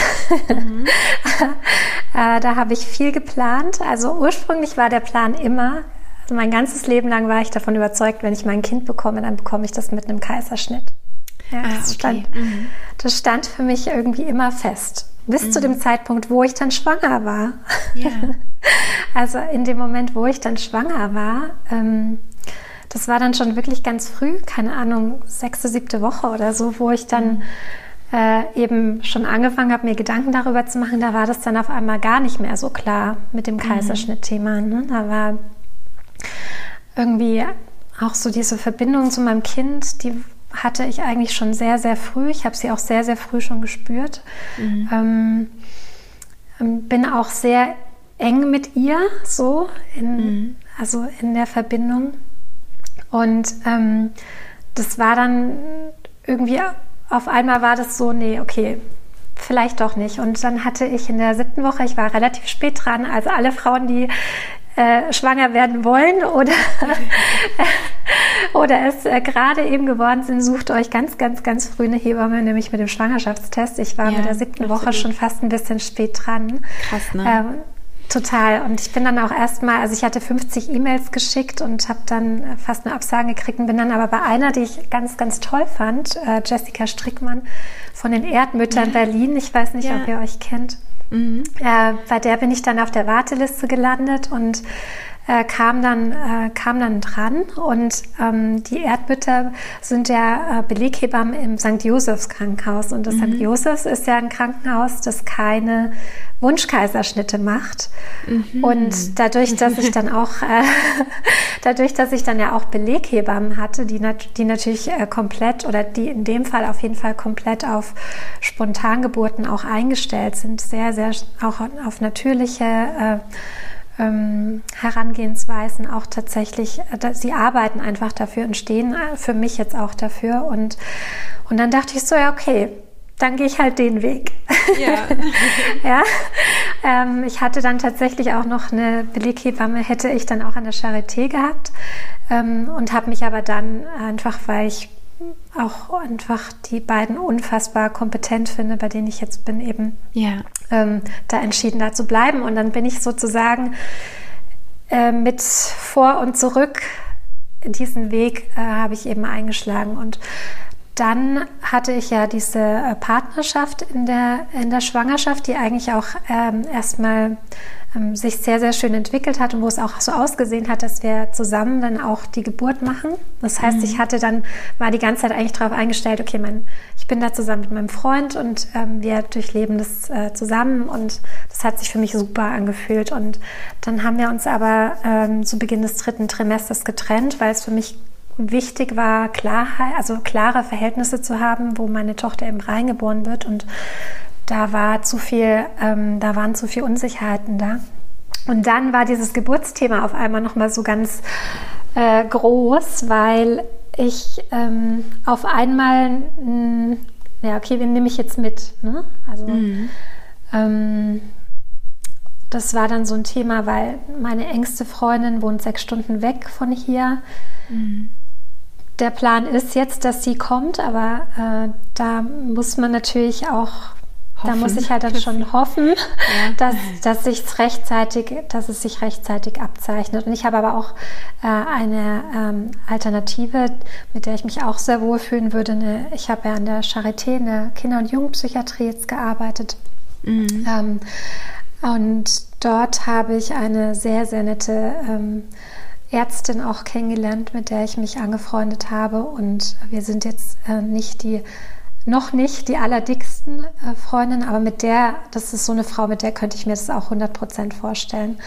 [SPEAKER 2] Mhm. (laughs) äh, da habe ich viel geplant. Also ursprünglich war der Plan immer, also mein ganzes Leben lang war ich davon überzeugt, wenn ich mein Kind bekomme, dann bekomme ich das mit einem Kaiserschnitt. Ja, ah, das, okay. stand, mhm. das stand für mich irgendwie immer fest. Bis mhm. zu dem Zeitpunkt, wo ich dann schwanger war. Ja. (laughs) Also in dem Moment, wo ich dann schwanger war, ähm, das war dann schon wirklich ganz früh, keine Ahnung, sechste, siebte Woche oder so, wo ich dann mhm. äh, eben schon angefangen habe, mir Gedanken darüber zu machen. Da war das dann auf einmal gar nicht mehr so klar mit dem mhm. Kaiserschnittthema. Ne? Da war irgendwie auch so diese Verbindung zu meinem Kind, die hatte ich eigentlich schon sehr, sehr früh. Ich habe sie auch sehr, sehr früh schon gespürt. Mhm. Ähm, ähm, bin auch sehr eng mit ihr, so, in, mhm. also in der Verbindung. Und ähm, das war dann irgendwie, auf einmal war das so, nee, okay, vielleicht doch nicht. Und dann hatte ich in der siebten Woche, ich war relativ spät dran, also alle Frauen, die äh, schwanger werden wollen oder, (laughs) oder es äh, gerade eben geworden sind, sucht euch ganz, ganz, ganz früh eine Hebamme, nämlich mit dem Schwangerschaftstest. Ich war ja, mit der siebten absolut. Woche schon fast ein bisschen spät dran. Krass, ne? Ähm, total. Und ich bin dann auch erstmal, also ich hatte 50 E-Mails geschickt und habe dann fast eine Absage gekriegt und bin dann aber bei einer, die ich ganz, ganz toll fand, äh, Jessica Strickmann von den Erdmüttern ja. Berlin. Ich weiß nicht, ja. ob ihr euch kennt. Mhm. Äh, bei der bin ich dann auf der Warteliste gelandet und äh, kam, dann, äh, kam dann dran. Und ähm, die Erdmütter sind ja äh, Beleghebammen im St. Josephs Krankenhaus. Und das mhm. St. Josephs ist ja ein Krankenhaus, das keine Wunschkaiserschnitte macht. Mhm. Und dadurch, dass ich dann auch, äh, (laughs) dadurch, dass ich dann ja auch Beleghebammen hatte, die, nat die natürlich äh, komplett oder die in dem Fall auf jeden Fall komplett auf Spontangeburten auch eingestellt sind, sehr, sehr auch auf natürliche äh, ähm, Herangehensweisen auch tatsächlich, äh, sie arbeiten einfach dafür und stehen äh, für mich jetzt auch dafür. Und, und dann dachte ich so, ja, okay, dann gehe ich halt den Weg. Ja. (laughs) ja. Ähm, ich hatte dann tatsächlich auch noch eine Beleghebamme, hätte ich dann auch an der Charité gehabt ähm, und habe mich aber dann einfach, weil ich auch einfach die beiden unfassbar kompetent finde, bei denen ich jetzt bin, eben ja. ähm, da entschieden, da zu bleiben. Und dann bin ich sozusagen äh, mit vor und zurück diesen Weg äh, habe ich eben eingeschlagen. Und dann hatte ich ja diese äh, Partnerschaft in der, in der Schwangerschaft, die eigentlich auch ähm, erstmal ähm, sich sehr, sehr schön entwickelt hat und wo es auch so ausgesehen hat, dass wir zusammen dann auch die Geburt machen. Das heißt, mhm. ich hatte dann, war die ganze Zeit eigentlich darauf eingestellt, okay, mein, ich bin da zusammen mit meinem Freund und ähm, wir durchleben das äh, zusammen und das hat sich für mich super angefühlt. Und dann haben wir uns aber ähm, zu Beginn des dritten Trimesters getrennt, weil es für mich wichtig war, Klarheit, also klare Verhältnisse zu haben, wo meine Tochter eben reingeboren wird und da war zu viel, ähm, da waren zu viel Unsicherheiten da. Und dann war dieses Geburtsthema auf einmal nochmal so ganz äh, groß, weil ich ähm, auf einmal, mh, ja, okay, wen nehme ich jetzt mit? Ne? Also, mhm. ähm, das war dann so ein Thema, weil meine engste Freundin wohnt sechs Stunden weg von hier. Mhm. Der Plan ist jetzt, dass sie kommt, aber äh, da muss man natürlich auch Hoffen. Da muss ich halt dann schon hoffen, ja. (laughs) dass, dass, sich's rechtzeitig, dass es sich rechtzeitig abzeichnet. Und ich habe aber auch äh, eine ähm, Alternative, mit der ich mich auch sehr wohlfühlen würde. Eine, ich habe ja an der Charité in der Kinder- und Jugendpsychiatrie jetzt gearbeitet. Mhm. Ähm, und dort habe ich eine sehr, sehr nette ähm, Ärztin auch kennengelernt, mit der ich mich angefreundet habe. Und wir sind jetzt äh, nicht die noch nicht die allerdicksten äh, Freundinnen, aber mit der, das ist so eine Frau, mit der könnte ich mir das auch 100 Prozent vorstellen.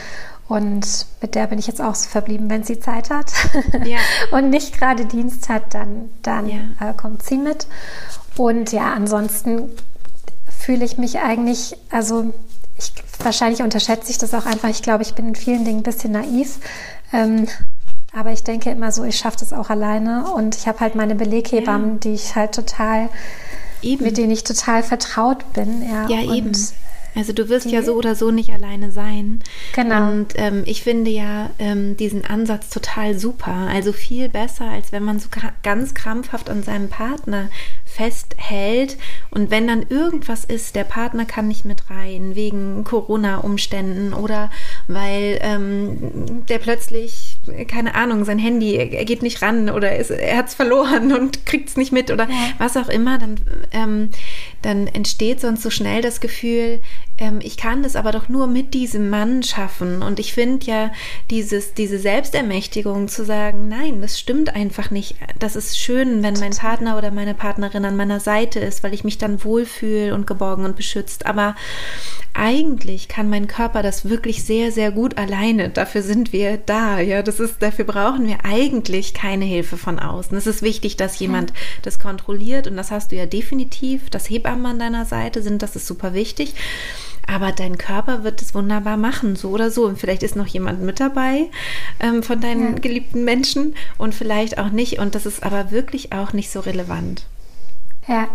[SPEAKER 2] Und mit der bin ich jetzt auch so verblieben, wenn sie Zeit hat (laughs) ja. und nicht gerade Dienst hat, dann, dann ja. äh, kommt sie mit. Und ja, ansonsten fühle ich mich eigentlich, also ich, wahrscheinlich unterschätze ich das auch einfach. Ich glaube, ich bin in vielen Dingen ein bisschen naiv. Ähm, aber ich denke immer so, ich schaffe das auch alleine. Und ich habe halt meine Beleghebammen, ja. die ich halt total, eben. mit denen ich total vertraut bin.
[SPEAKER 1] Ja, ja eben. Also du wirst ja so oder so nicht alleine sein. Genau. Und ähm, ich finde ja ähm, diesen Ansatz total super. Also viel besser, als wenn man so ganz krampfhaft an seinem Partner festhält und wenn dann irgendwas ist, der Partner kann nicht mit rein wegen Corona-Umständen oder weil ähm, der plötzlich, keine Ahnung, sein Handy, er geht nicht ran oder ist, er hat es verloren und kriegt es nicht mit oder was auch immer, dann, ähm, dann entsteht sonst so schnell das Gefühl, ähm, ich kann das aber doch nur mit diesem Mann schaffen. Und ich finde ja dieses, diese Selbstermächtigung zu sagen, nein, das stimmt einfach nicht. Das ist schön, wenn mein Partner oder meine Partnerin an meiner Seite ist, weil ich mich dann wohlfühle und geborgen und beschützt. Aber eigentlich kann mein Körper das wirklich sehr, sehr gut alleine. Dafür sind wir da. Ja, das ist, dafür brauchen wir eigentlich keine Hilfe von außen. Es ist wichtig, dass jemand das kontrolliert und das hast du ja definitiv. Das Hebammen an deiner Seite sind, das ist super wichtig. Aber dein Körper wird es wunderbar machen, so oder so. Und vielleicht ist noch jemand mit dabei ähm, von deinen ja. geliebten Menschen und vielleicht auch nicht. Und das ist aber wirklich auch nicht so relevant.
[SPEAKER 2] Ja,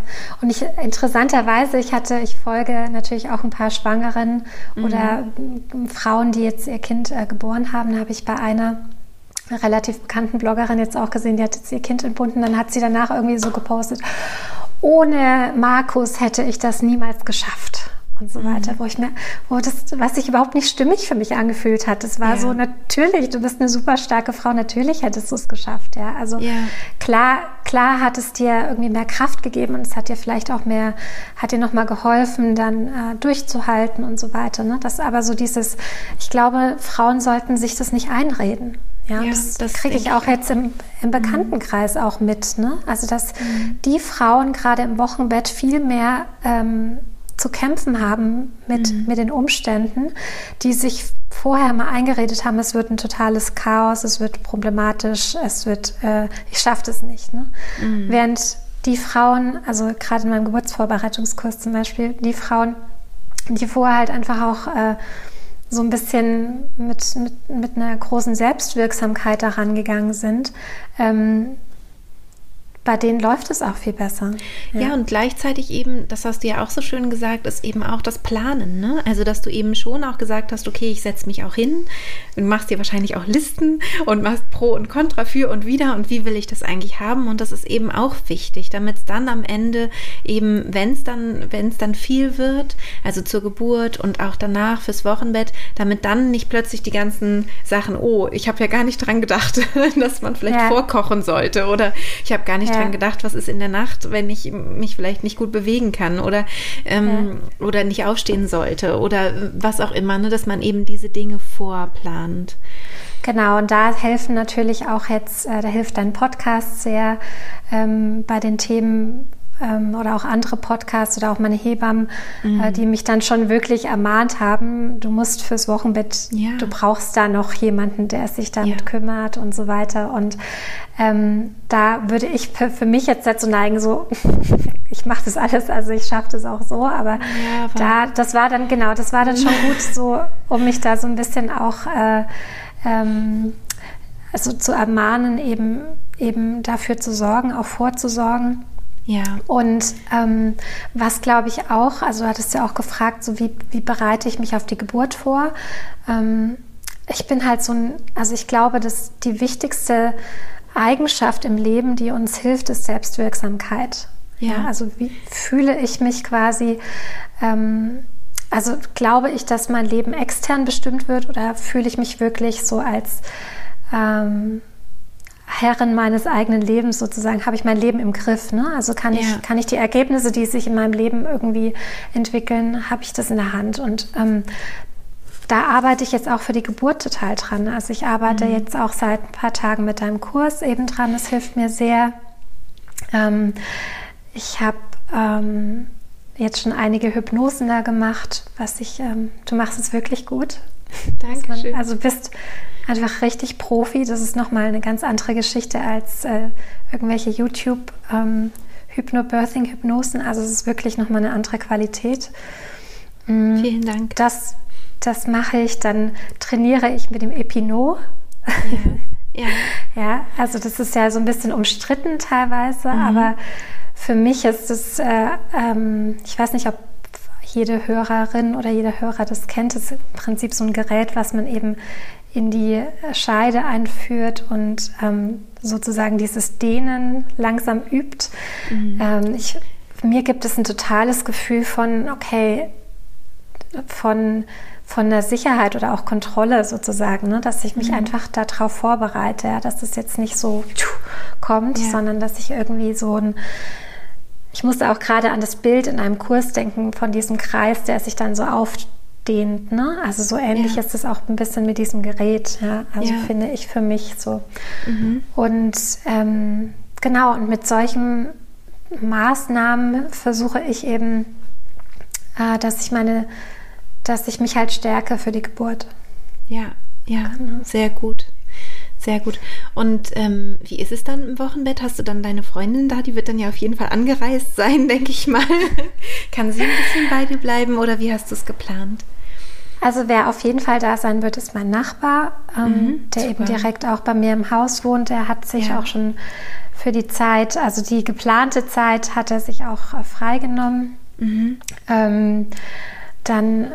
[SPEAKER 2] und ich interessanterweise, ich hatte, ich folge natürlich auch ein paar Schwangeren mhm. oder Frauen, die jetzt ihr Kind äh, geboren haben, habe ich bei einer relativ bekannten Bloggerin jetzt auch gesehen, die hat jetzt ihr Kind entbunden, dann hat sie danach irgendwie so gepostet, ohne Markus hätte ich das niemals geschafft und so weiter, mhm. wo ich mir, wo das, was sich überhaupt nicht stimmig für mich angefühlt hat. Das war ja. so natürlich, du bist eine super starke Frau, natürlich hättest du es geschafft, ja. Also ja. klar, klar hat es dir irgendwie mehr Kraft gegeben und es hat dir vielleicht auch mehr, hat dir nochmal geholfen, dann äh, durchzuhalten und so weiter. Ne? Das aber so dieses, ich glaube, Frauen sollten sich das nicht einreden. Ja, ja das, das kriege ich auch jetzt im, im mhm. Bekanntenkreis mhm. auch mit. Ne? Also, dass mhm. die Frauen gerade im Wochenbett viel mehr ähm, zu kämpfen haben mit, mhm. mit den Umständen, die sich vorher mal eingeredet haben, es wird ein totales Chaos, es wird problematisch, es wird, äh, ich schaffe das nicht. Ne? Mhm. Während die Frauen, also gerade in meinem Geburtsvorbereitungskurs zum Beispiel, die Frauen, die vorher halt einfach auch äh, so ein bisschen mit, mit, mit einer großen Selbstwirksamkeit daran gegangen sind, ähm, bei denen läuft es auch viel besser.
[SPEAKER 1] Ja. ja. und gleichzeitig eben, das hast du ja auch so schön gesagt, ist eben auch das Planen. Ne? Also, dass du eben schon auch gesagt hast, okay, ich setze mich auch hin und machst dir wahrscheinlich auch Listen und machst Pro und Contra für und wieder und wie will ich das eigentlich haben. Und das ist eben auch wichtig, damit es dann am Ende eben, wenn es dann, wenn es dann viel wird, also zur Geburt und auch danach fürs Wochenbett, damit dann nicht plötzlich die ganzen Sachen, oh, ich habe ja gar nicht dran gedacht, (laughs) dass man vielleicht ja. vorkochen sollte oder ich habe gar nicht ja. dran gedacht, was ist in der Nacht, wenn ich mich vielleicht nicht gut bewegen kann oder, ähm, ja. oder nicht aufstehen sollte oder was auch immer, ne, dass man eben diese Dinge vorplant.
[SPEAKER 2] Genau, und da helfen natürlich auch jetzt, äh, da hilft dein Podcast sehr ähm, bei den Themen ähm, oder auch andere Podcasts oder auch meine Hebammen, äh, mhm. äh, die mich dann schon wirklich ermahnt haben, du musst fürs Wochenbett, ja. du brauchst da noch jemanden, der sich damit ja. kümmert und so weiter. Und ähm, da würde ich für, für, mich jetzt dazu neigen, so, (laughs) ich mache das alles, also ich schaffe das auch so, aber, ja, aber, da, das war dann, genau, das war dann schon (laughs) gut so, um mich da so ein bisschen auch äh, ähm, also zu ermahnen, eben, eben dafür zu sorgen, auch vorzusorgen. Ja. Und ähm, was glaube ich auch, also du hattest ja auch gefragt, so wie, wie bereite ich mich auf die Geburt vor? Ähm, ich bin halt so ein, also ich glaube, dass die wichtigste Eigenschaft im Leben, die uns hilft, ist Selbstwirksamkeit. Ja. ja also wie fühle ich mich quasi? Ähm, also glaube ich, dass mein Leben extern bestimmt wird oder fühle ich mich wirklich so als ähm, Herrin meines eigenen Lebens sozusagen, habe ich mein Leben im Griff. Ne? Also kann ich, ja. kann ich die Ergebnisse, die sich in meinem Leben irgendwie entwickeln, habe ich das in der Hand. Und ähm, da arbeite ich jetzt auch für die Geburt total dran. Also ich arbeite mhm. jetzt auch seit ein paar Tagen mit deinem Kurs eben dran. Das hilft mir sehr. Ähm, ich habe ähm, jetzt schon einige Hypnosen da gemacht, was ich, ähm, du machst es wirklich gut. (laughs)
[SPEAKER 1] Danke.
[SPEAKER 2] Also bist einfach richtig Profi. Das ist nochmal eine ganz andere Geschichte als äh, irgendwelche YouTube ähm, Hypnobirthing-Hypnosen. Also es ist wirklich nochmal eine andere Qualität.
[SPEAKER 1] Mhm. Vielen Dank.
[SPEAKER 2] Das, das mache ich. Dann trainiere ich mit dem Epino. Ja. ja. (laughs) ja, also das ist ja so ein bisschen umstritten teilweise, mhm. aber für mich ist es, äh, ähm, ich weiß nicht, ob jede Hörerin oder jeder Hörer das kennt, das ist im Prinzip so ein Gerät, was man eben in die Scheide einführt und ähm, sozusagen dieses Dehnen langsam übt. Mhm. Ähm, ich, mir gibt es ein totales Gefühl von, okay, von, von der Sicherheit oder auch Kontrolle sozusagen, ne? dass ich mich mhm. einfach darauf vorbereite, ja? dass das jetzt nicht so kommt, ja. sondern dass ich irgendwie so ein ich musste auch gerade an das Bild in einem Kurs denken von diesem Kreis, der sich dann so aufdehnt. Ne? Also so ähnlich ja. ist es auch ein bisschen mit diesem Gerät. Ja? Also ja. finde ich für mich so. Mhm. Und ähm, genau, und mit solchen Maßnahmen versuche ich eben, äh, dass ich meine, dass ich mich halt stärke für die Geburt.
[SPEAKER 1] Ja, ja, genau. sehr gut. Sehr gut. Und ähm, wie ist es dann im Wochenbett? Hast du dann deine Freundin da? Die wird dann ja auf jeden Fall angereist sein, (laughs) denke ich mal. Kann sie ein bisschen bei dir bleiben oder wie hast du es geplant?
[SPEAKER 2] Also wer auf jeden Fall da sein wird, ist mein Nachbar, ähm, mhm, der super. eben direkt auch bei mir im Haus wohnt. Der hat sich ja. auch schon für die Zeit, also die geplante Zeit, hat er sich auch äh, freigenommen. Mhm. Ähm, dann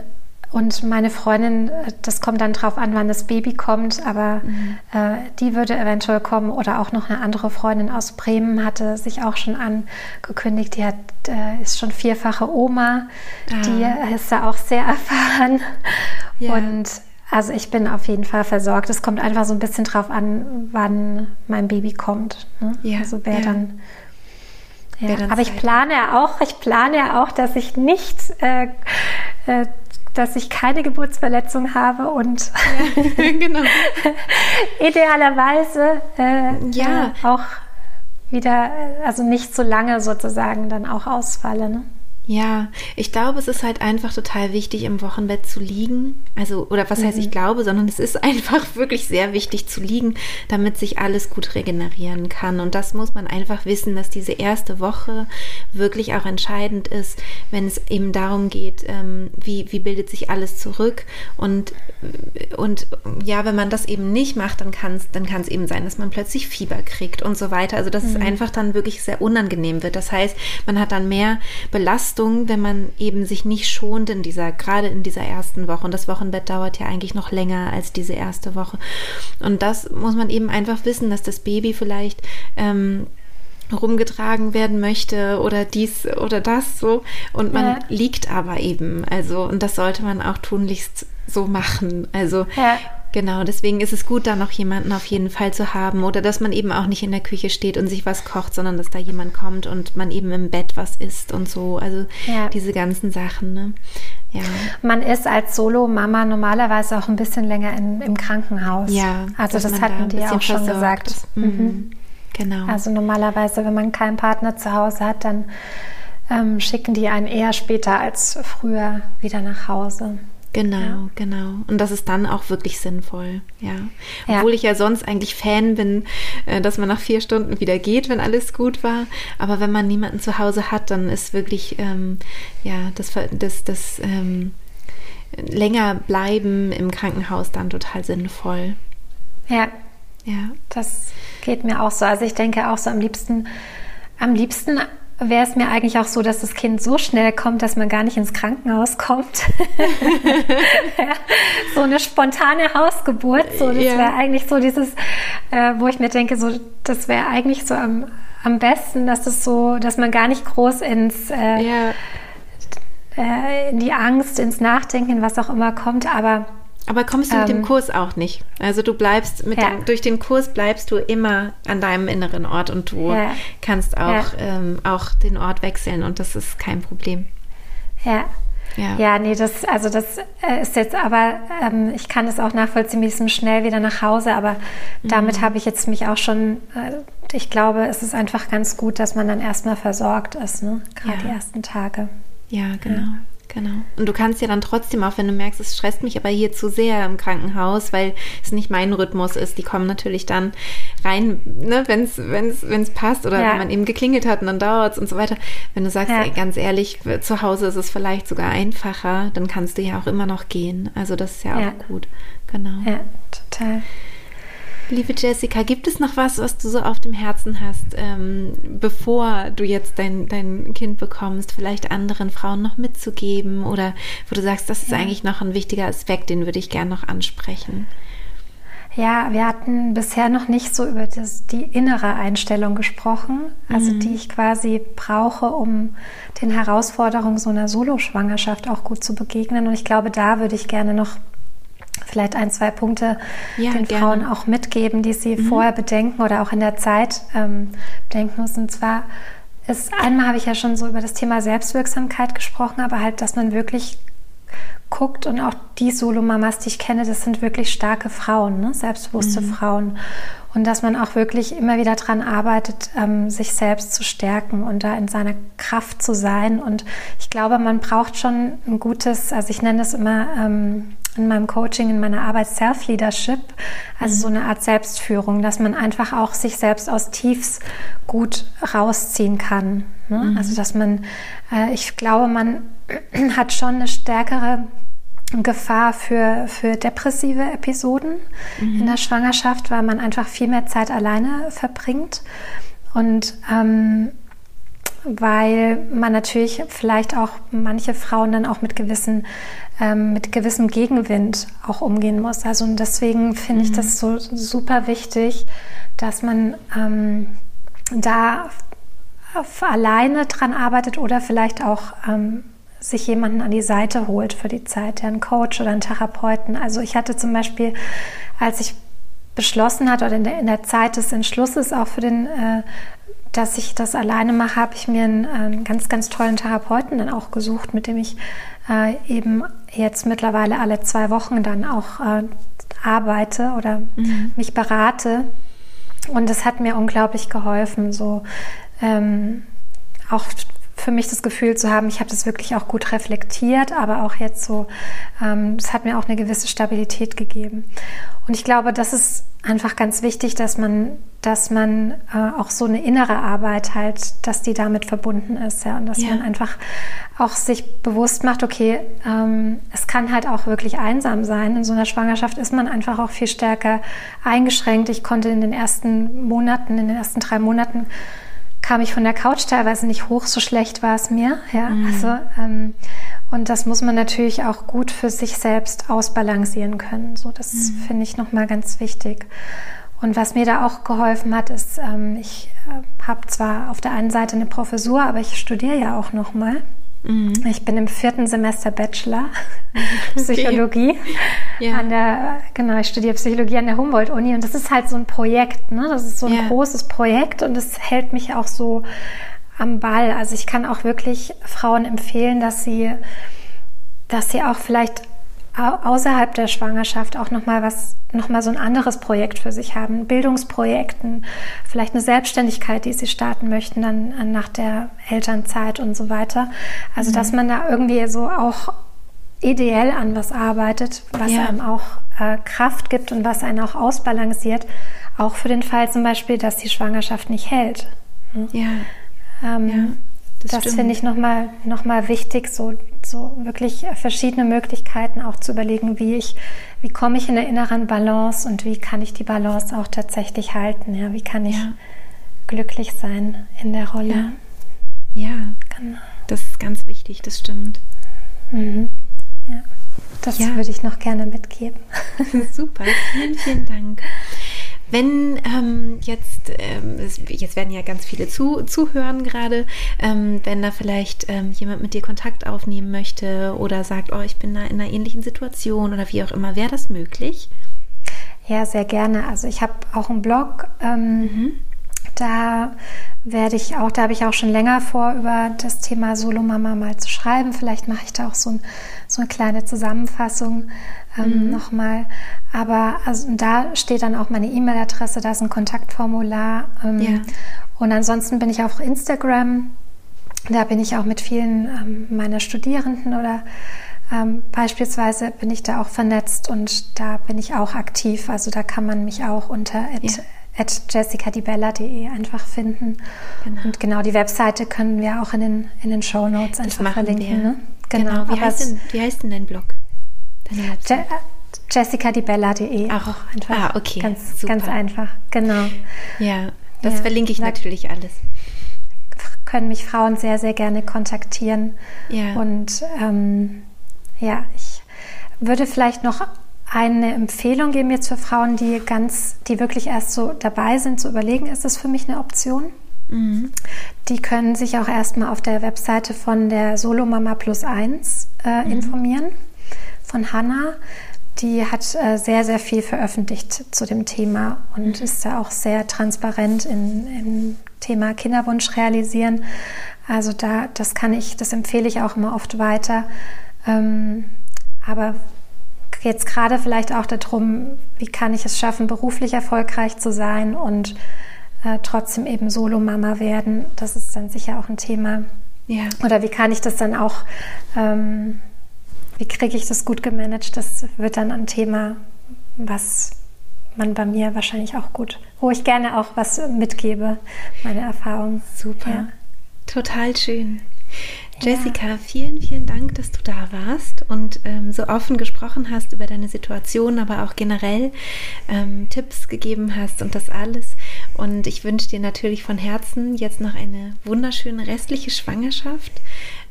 [SPEAKER 2] und meine Freundin, äh, das kommt dann drauf an, wann das Baby kommt, aber mhm. äh, die würde eventuell kommen oder auch noch eine andere Freundin aus Bremen hatte sich auch schon angekündigt. Die hat, äh, ist schon vierfache Oma, ah. die ist da auch sehr (laughs) erfahren. Ja. Und also ich bin auf jeden Fall versorgt. Es kommt einfach so ein bisschen drauf an, wann mein Baby kommt. Ne? Ja. Also wer ja. dann ja, aber ich plane ja auch, ich plane ja auch, dass ich nicht äh, äh, dass ich keine Geburtsverletzung habe und ja, (laughs) genau. (laughs) idealerweise äh, ja. auch wieder, also nicht so lange sozusagen dann auch ausfalle. Ne?
[SPEAKER 1] Ja, ich glaube, es ist halt einfach total wichtig, im Wochenbett zu liegen. Also, oder was mhm. heißt ich glaube, sondern es ist (laughs) einfach wirklich sehr wichtig zu liegen, damit sich alles gut regenerieren kann. Und das muss man einfach wissen, dass diese erste Woche wirklich auch entscheidend ist, wenn es eben darum geht, ähm, wie, wie bildet sich alles zurück. Und, und ja, wenn man das eben nicht macht, dann kann es dann kann's eben sein, dass man plötzlich Fieber kriegt und so weiter. Also, dass mhm. es einfach dann wirklich sehr unangenehm wird. Das heißt, man hat dann mehr Belastung Belastung, wenn man eben sich nicht schont in dieser, gerade in dieser ersten Woche. Und das Wochenbett dauert ja eigentlich noch länger als diese erste Woche. Und das muss man eben einfach wissen, dass das Baby vielleicht ähm, rumgetragen werden möchte oder dies oder das so und man ja. liegt aber eben also und das sollte man auch tunlichst so machen also ja. Genau, deswegen ist es gut, da noch jemanden auf jeden Fall zu haben oder dass man eben auch nicht in der Küche steht und sich was kocht, sondern dass da jemand kommt und man eben im Bett was isst und so. Also ja. diese ganzen Sachen. Ne?
[SPEAKER 2] Ja. Man ist als Solo-Mama normalerweise auch ein bisschen länger in, im Krankenhaus. Ja, also das hatten da die auch schon gesagt. Mhm. mhm. Genau. Also normalerweise, wenn man keinen Partner zu Hause hat, dann ähm, schicken die einen eher später als früher wieder nach Hause.
[SPEAKER 1] Genau, ja. genau. Und das ist dann auch wirklich sinnvoll, ja. Obwohl ja. ich ja sonst eigentlich Fan bin, äh, dass man nach vier Stunden wieder geht, wenn alles gut war. Aber wenn man niemanden zu Hause hat, dann ist wirklich, ähm, ja, das, das, das ähm, länger bleiben im Krankenhaus dann total sinnvoll.
[SPEAKER 2] Ja. Ja. Das geht mir auch so. Also ich denke auch so am liebsten, am liebsten wäre es mir eigentlich auch so, dass das Kind so schnell kommt, dass man gar nicht ins Krankenhaus kommt. (laughs) ja, so eine spontane Hausgeburt, so das wäre eigentlich so dieses, äh, wo ich mir denke, so das wäre eigentlich so am, am besten, dass das so, dass man gar nicht groß ins äh, ja. äh, in die Angst, ins Nachdenken, was auch immer kommt, aber
[SPEAKER 1] aber kommst du mit dem ähm. Kurs auch nicht? Also du bleibst mit ja. dem, durch den Kurs bleibst du immer an deinem inneren Ort und du ja. kannst auch, ja. ähm, auch den Ort wechseln und das ist kein Problem.
[SPEAKER 2] Ja. Ja. ja, nee, das, also das äh, ist jetzt aber, ähm, ich kann das auch nachvollziehen, wir sind schnell wieder nach Hause, aber mhm. damit habe ich jetzt mich auch schon, äh, ich glaube, es ist einfach ganz gut, dass man dann erstmal versorgt ist, ne? gerade die ersten Tage.
[SPEAKER 1] Ja, genau. Genau. Und du kannst ja dann trotzdem, auch wenn du merkst, es stresst mich aber hier zu sehr im Krankenhaus, weil es nicht mein Rhythmus ist, die kommen natürlich dann rein, ne, wenn es wenn's, wenn's passt oder ja. wenn man eben geklingelt hat und dann dauert es und so weiter. Wenn du sagst, ja. ey, ganz ehrlich, zu Hause ist es vielleicht sogar einfacher, dann kannst du ja auch immer noch gehen. Also das ist ja, ja. auch gut. Genau.
[SPEAKER 2] Ja, total.
[SPEAKER 1] Liebe Jessica, gibt es noch was, was du so auf dem Herzen hast, ähm, bevor du jetzt dein, dein Kind bekommst, vielleicht anderen Frauen noch mitzugeben oder wo du sagst, das ist ja. eigentlich noch ein wichtiger Aspekt, den würde ich gerne noch ansprechen?
[SPEAKER 2] Ja, wir hatten bisher noch nicht so über das, die innere Einstellung gesprochen, also mhm. die ich quasi brauche, um den Herausforderungen so einer Soloschwangerschaft auch gut zu begegnen. Und ich glaube, da würde ich gerne noch vielleicht ein, zwei Punkte ja, den gerne. Frauen auch mitgeben, die sie mhm. vorher bedenken oder auch in der Zeit ähm, bedenken müssen. Und zwar ist, einmal habe ich ja schon so über das Thema Selbstwirksamkeit gesprochen, aber halt, dass man wirklich guckt und auch die Solo-Mamas, die ich kenne, das sind wirklich starke Frauen, ne? selbstbewusste mhm. Frauen. Und dass man auch wirklich immer wieder daran arbeitet, ähm, sich selbst zu stärken und da in seiner Kraft zu sein. Und ich glaube, man braucht schon ein gutes, also ich nenne das immer ähm, in meinem Coaching, in meiner Arbeit Self-Leadership, also so eine Art Selbstführung, dass man einfach auch sich selbst aus Tiefs gut rausziehen kann. Ne? Mhm. Also dass man, äh, ich glaube, man (clears throat) hat schon eine stärkere Gefahr für, für depressive Episoden mhm. in der Schwangerschaft, weil man einfach viel mehr Zeit alleine verbringt. Und ähm, weil man natürlich vielleicht auch manche Frauen dann auch mit gewissen ähm, mit gewissem Gegenwind auch umgehen muss. Also und deswegen finde mhm. ich das so super wichtig, dass man ähm, da alleine dran arbeitet oder vielleicht auch ähm, sich jemanden an die Seite holt für die Zeit, ja, einen Coach oder einen Therapeuten. Also ich hatte zum Beispiel, als ich beschlossen hatte oder in der, in der Zeit des Entschlusses auch für den, äh, dass ich das alleine mache, habe ich mir einen, einen, ganz, ganz tollen Therapeuten dann auch gesucht, mit dem ich äh, eben jetzt mittlerweile alle zwei Wochen dann auch äh, arbeite oder mhm. mich berate. Und das hat mir unglaublich geholfen, so ähm, auch für mich das Gefühl zu haben, ich habe das wirklich auch gut reflektiert, aber auch jetzt so, ähm, es hat mir auch eine gewisse Stabilität gegeben. Und ich glaube, das ist einfach ganz wichtig, dass man, dass man äh, auch so eine innere Arbeit halt, dass die damit verbunden ist, ja, und dass ja. man einfach auch sich bewusst macht, okay, ähm, es kann halt auch wirklich einsam sein. In so einer Schwangerschaft ist man einfach auch viel stärker eingeschränkt. Ich konnte in den ersten Monaten, in den ersten drei Monaten kam ich von der Couch teilweise nicht hoch, so schlecht war es mir. Ja, mhm. also ähm, und das muss man natürlich auch gut für sich selbst ausbalancieren können. So, das mhm. finde ich nochmal ganz wichtig. Und was mir da auch geholfen hat, ist, ähm, ich äh, habe zwar auf der einen Seite eine Professur, aber ich studiere ja auch nochmal. Mhm. Ich bin im vierten Semester Bachelor (laughs) Psychologie ja. an der genau ich studiere Psychologie an der Humboldt Uni und das ist halt so ein Projekt, ne? Das ist so ein ja. großes Projekt und es hält mich auch so am Ball. Also ich kann auch wirklich Frauen empfehlen, dass sie dass sie auch vielleicht außerhalb der Schwangerschaft auch noch mal was noch mal so ein anderes Projekt für sich haben, Bildungsprojekten, vielleicht eine Selbstständigkeit, die sie starten möchten dann nach der Elternzeit und so weiter. Also mhm. dass man da irgendwie so auch ideell an was arbeitet, was ja. einem auch äh, Kraft gibt und was einen auch ausbalanciert, auch für den Fall zum Beispiel, dass die Schwangerschaft nicht hält.
[SPEAKER 1] Hm? Ja.
[SPEAKER 2] Ähm, ja. Das, das finde ich nochmal noch mal wichtig, so, so wirklich verschiedene Möglichkeiten auch zu überlegen, wie ich, wie komme ich in der inneren Balance und wie kann ich die Balance auch tatsächlich halten, ja, wie kann ich ja. glücklich sein in der Rolle.
[SPEAKER 1] Ja, ja. Genau. das ist ganz wichtig, das stimmt.
[SPEAKER 2] Mhm. Ja, das ja. würde ich noch gerne mitgeben. (laughs)
[SPEAKER 1] Super, vielen, vielen Dank. Wenn ähm, jetzt, ähm, jetzt werden ja ganz viele zu, zuhören gerade, ähm, wenn da vielleicht ähm, jemand mit dir Kontakt aufnehmen möchte oder sagt, oh, ich bin da in einer ähnlichen Situation oder wie auch immer, wäre das möglich?
[SPEAKER 2] Ja, sehr gerne. Also ich habe auch einen Blog. Ähm, mhm. Da werde ich auch, da habe ich auch schon länger vor, über das Thema Solo-Mama mal zu schreiben. Vielleicht mache ich da auch so, ein, so eine kleine Zusammenfassung ähm, mhm. nochmal. Aber also, da steht dann auch meine E-Mail-Adresse, da ist ein Kontaktformular. Ähm, ja. Und ansonsten bin ich auf Instagram. Da bin ich auch mit vielen ähm, meiner Studierenden oder ähm, beispielsweise bin ich da auch vernetzt und da bin ich auch aktiv. Also da kann man mich auch unter ja at jessicadibella.de einfach finden. Genau. Und genau die Webseite können wir auch in den, in den Show Notes einfach verlinken. Ne?
[SPEAKER 1] Genau. genau. Wie, heißt denn, wie heißt denn dein Blog?
[SPEAKER 2] Je jessicadibella.de
[SPEAKER 1] auch einfach. Ah, okay.
[SPEAKER 2] Ganz, Super. ganz einfach. Genau.
[SPEAKER 1] Ja, das ja. verlinke ich natürlich alles.
[SPEAKER 2] Können mich Frauen sehr, sehr gerne kontaktieren. Ja. Und ähm, ja, ich würde vielleicht noch eine Empfehlung geben jetzt für Frauen, die ganz, die wirklich erst so dabei sind, zu überlegen, ist das für mich eine Option? Mhm. Die können sich auch erstmal auf der Webseite von der Solo Mama Plus 1 äh, mhm. informieren, von Hanna. die hat äh, sehr, sehr viel veröffentlicht zu dem Thema und ist da auch sehr transparent in, im Thema Kinderwunsch realisieren. Also da, das kann ich, das empfehle ich auch immer oft weiter. Ähm, aber jetzt gerade vielleicht auch darum, wie kann ich es schaffen, beruflich erfolgreich zu sein und äh, trotzdem eben Solo-Mama werden. Das ist dann sicher auch ein Thema. Ja. Oder wie kann ich das dann auch ähm, wie kriege ich das gut gemanagt? Das wird dann ein Thema, was man bei mir wahrscheinlich auch gut, wo ich gerne auch was mitgebe, meine Erfahrung.
[SPEAKER 1] Super. Ja. Total schön. Jessica, vielen, vielen Dank, dass du da warst und ähm, so offen gesprochen hast über deine Situation, aber auch generell ähm, Tipps gegeben hast und das alles. Und ich wünsche dir natürlich von Herzen jetzt noch eine wunderschöne restliche Schwangerschaft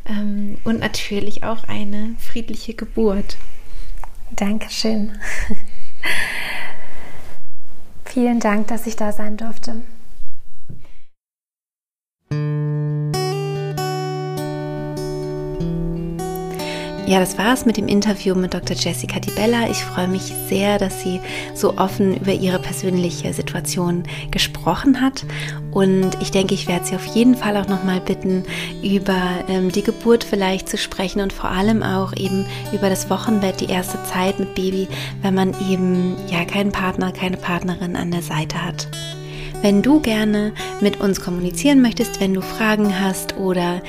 [SPEAKER 1] ähm, und natürlich auch eine friedliche Geburt.
[SPEAKER 2] Dankeschön. (laughs) Vielen Dank, dass ich da sein durfte.
[SPEAKER 1] Ja, das war es mit dem Interview mit Dr. Jessica Di Bella. Ich freue mich sehr, dass sie so offen über ihre persönliche Situation gesprochen hat. Und ich denke, ich werde sie auf jeden Fall auch nochmal bitten, über ähm, die Geburt vielleicht zu sprechen und vor allem auch eben über das Wochenbett, die erste Zeit mit Baby, wenn man eben ja keinen Partner, keine Partnerin an der Seite hat. Wenn du gerne mit uns kommunizieren möchtest, wenn du Fragen hast oder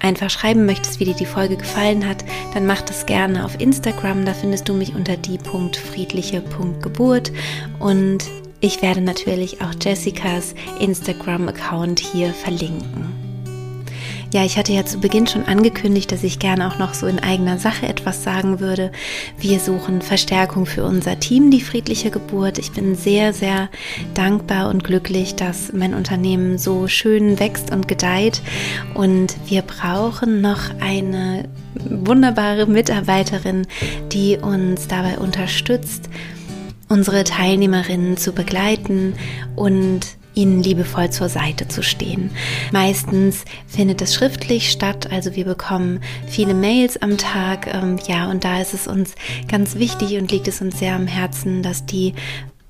[SPEAKER 1] einfach schreiben möchtest, wie dir die Folge gefallen hat, dann mach das gerne auf Instagram. Da findest du mich unter die.friedliche.geburt und ich werde natürlich auch Jessicas Instagram-Account hier verlinken. Ja, ich hatte ja zu Beginn schon angekündigt, dass ich gerne auch noch so in eigener Sache etwas sagen würde. Wir suchen Verstärkung für unser Team, die friedliche Geburt. Ich bin sehr, sehr dankbar und glücklich, dass mein Unternehmen so schön wächst und gedeiht. Und wir brauchen noch eine wunderbare Mitarbeiterin, die uns dabei unterstützt, unsere Teilnehmerinnen zu begleiten und ihnen liebevoll zur Seite zu stehen. Meistens findet es schriftlich statt, also wir bekommen viele Mails am Tag, ähm, ja, und da ist es uns ganz wichtig und liegt es uns sehr am Herzen, dass die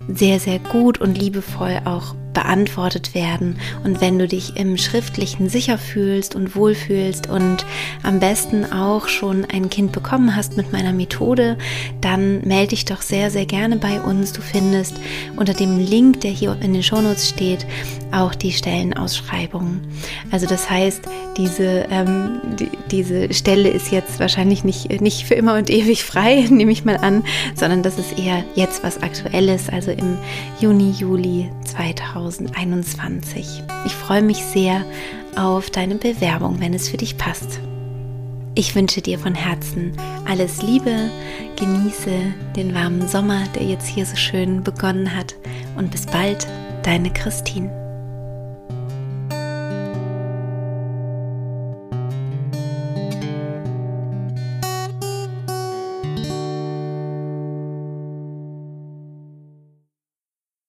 [SPEAKER 1] sehr, sehr gut und liebevoll auch beantwortet werden. Und wenn du dich im Schriftlichen sicher fühlst und wohlfühlst und am besten auch schon ein Kind bekommen hast mit meiner Methode, dann melde dich doch sehr, sehr gerne bei uns. Du findest unter dem Link, der hier in den Shownotes steht, auch die Stellenausschreibung. Also das heißt, diese, ähm, die, diese Stelle ist jetzt wahrscheinlich nicht, nicht für immer und ewig frei, (laughs) nehme ich mal an, sondern das ist eher jetzt was Aktuelles, also im Juni, Juli 2000. 2021. Ich freue mich sehr auf deine Bewerbung, wenn es für dich passt. Ich wünsche dir von Herzen alles Liebe, genieße den warmen Sommer, der jetzt hier so schön begonnen hat und bis bald, deine Christine.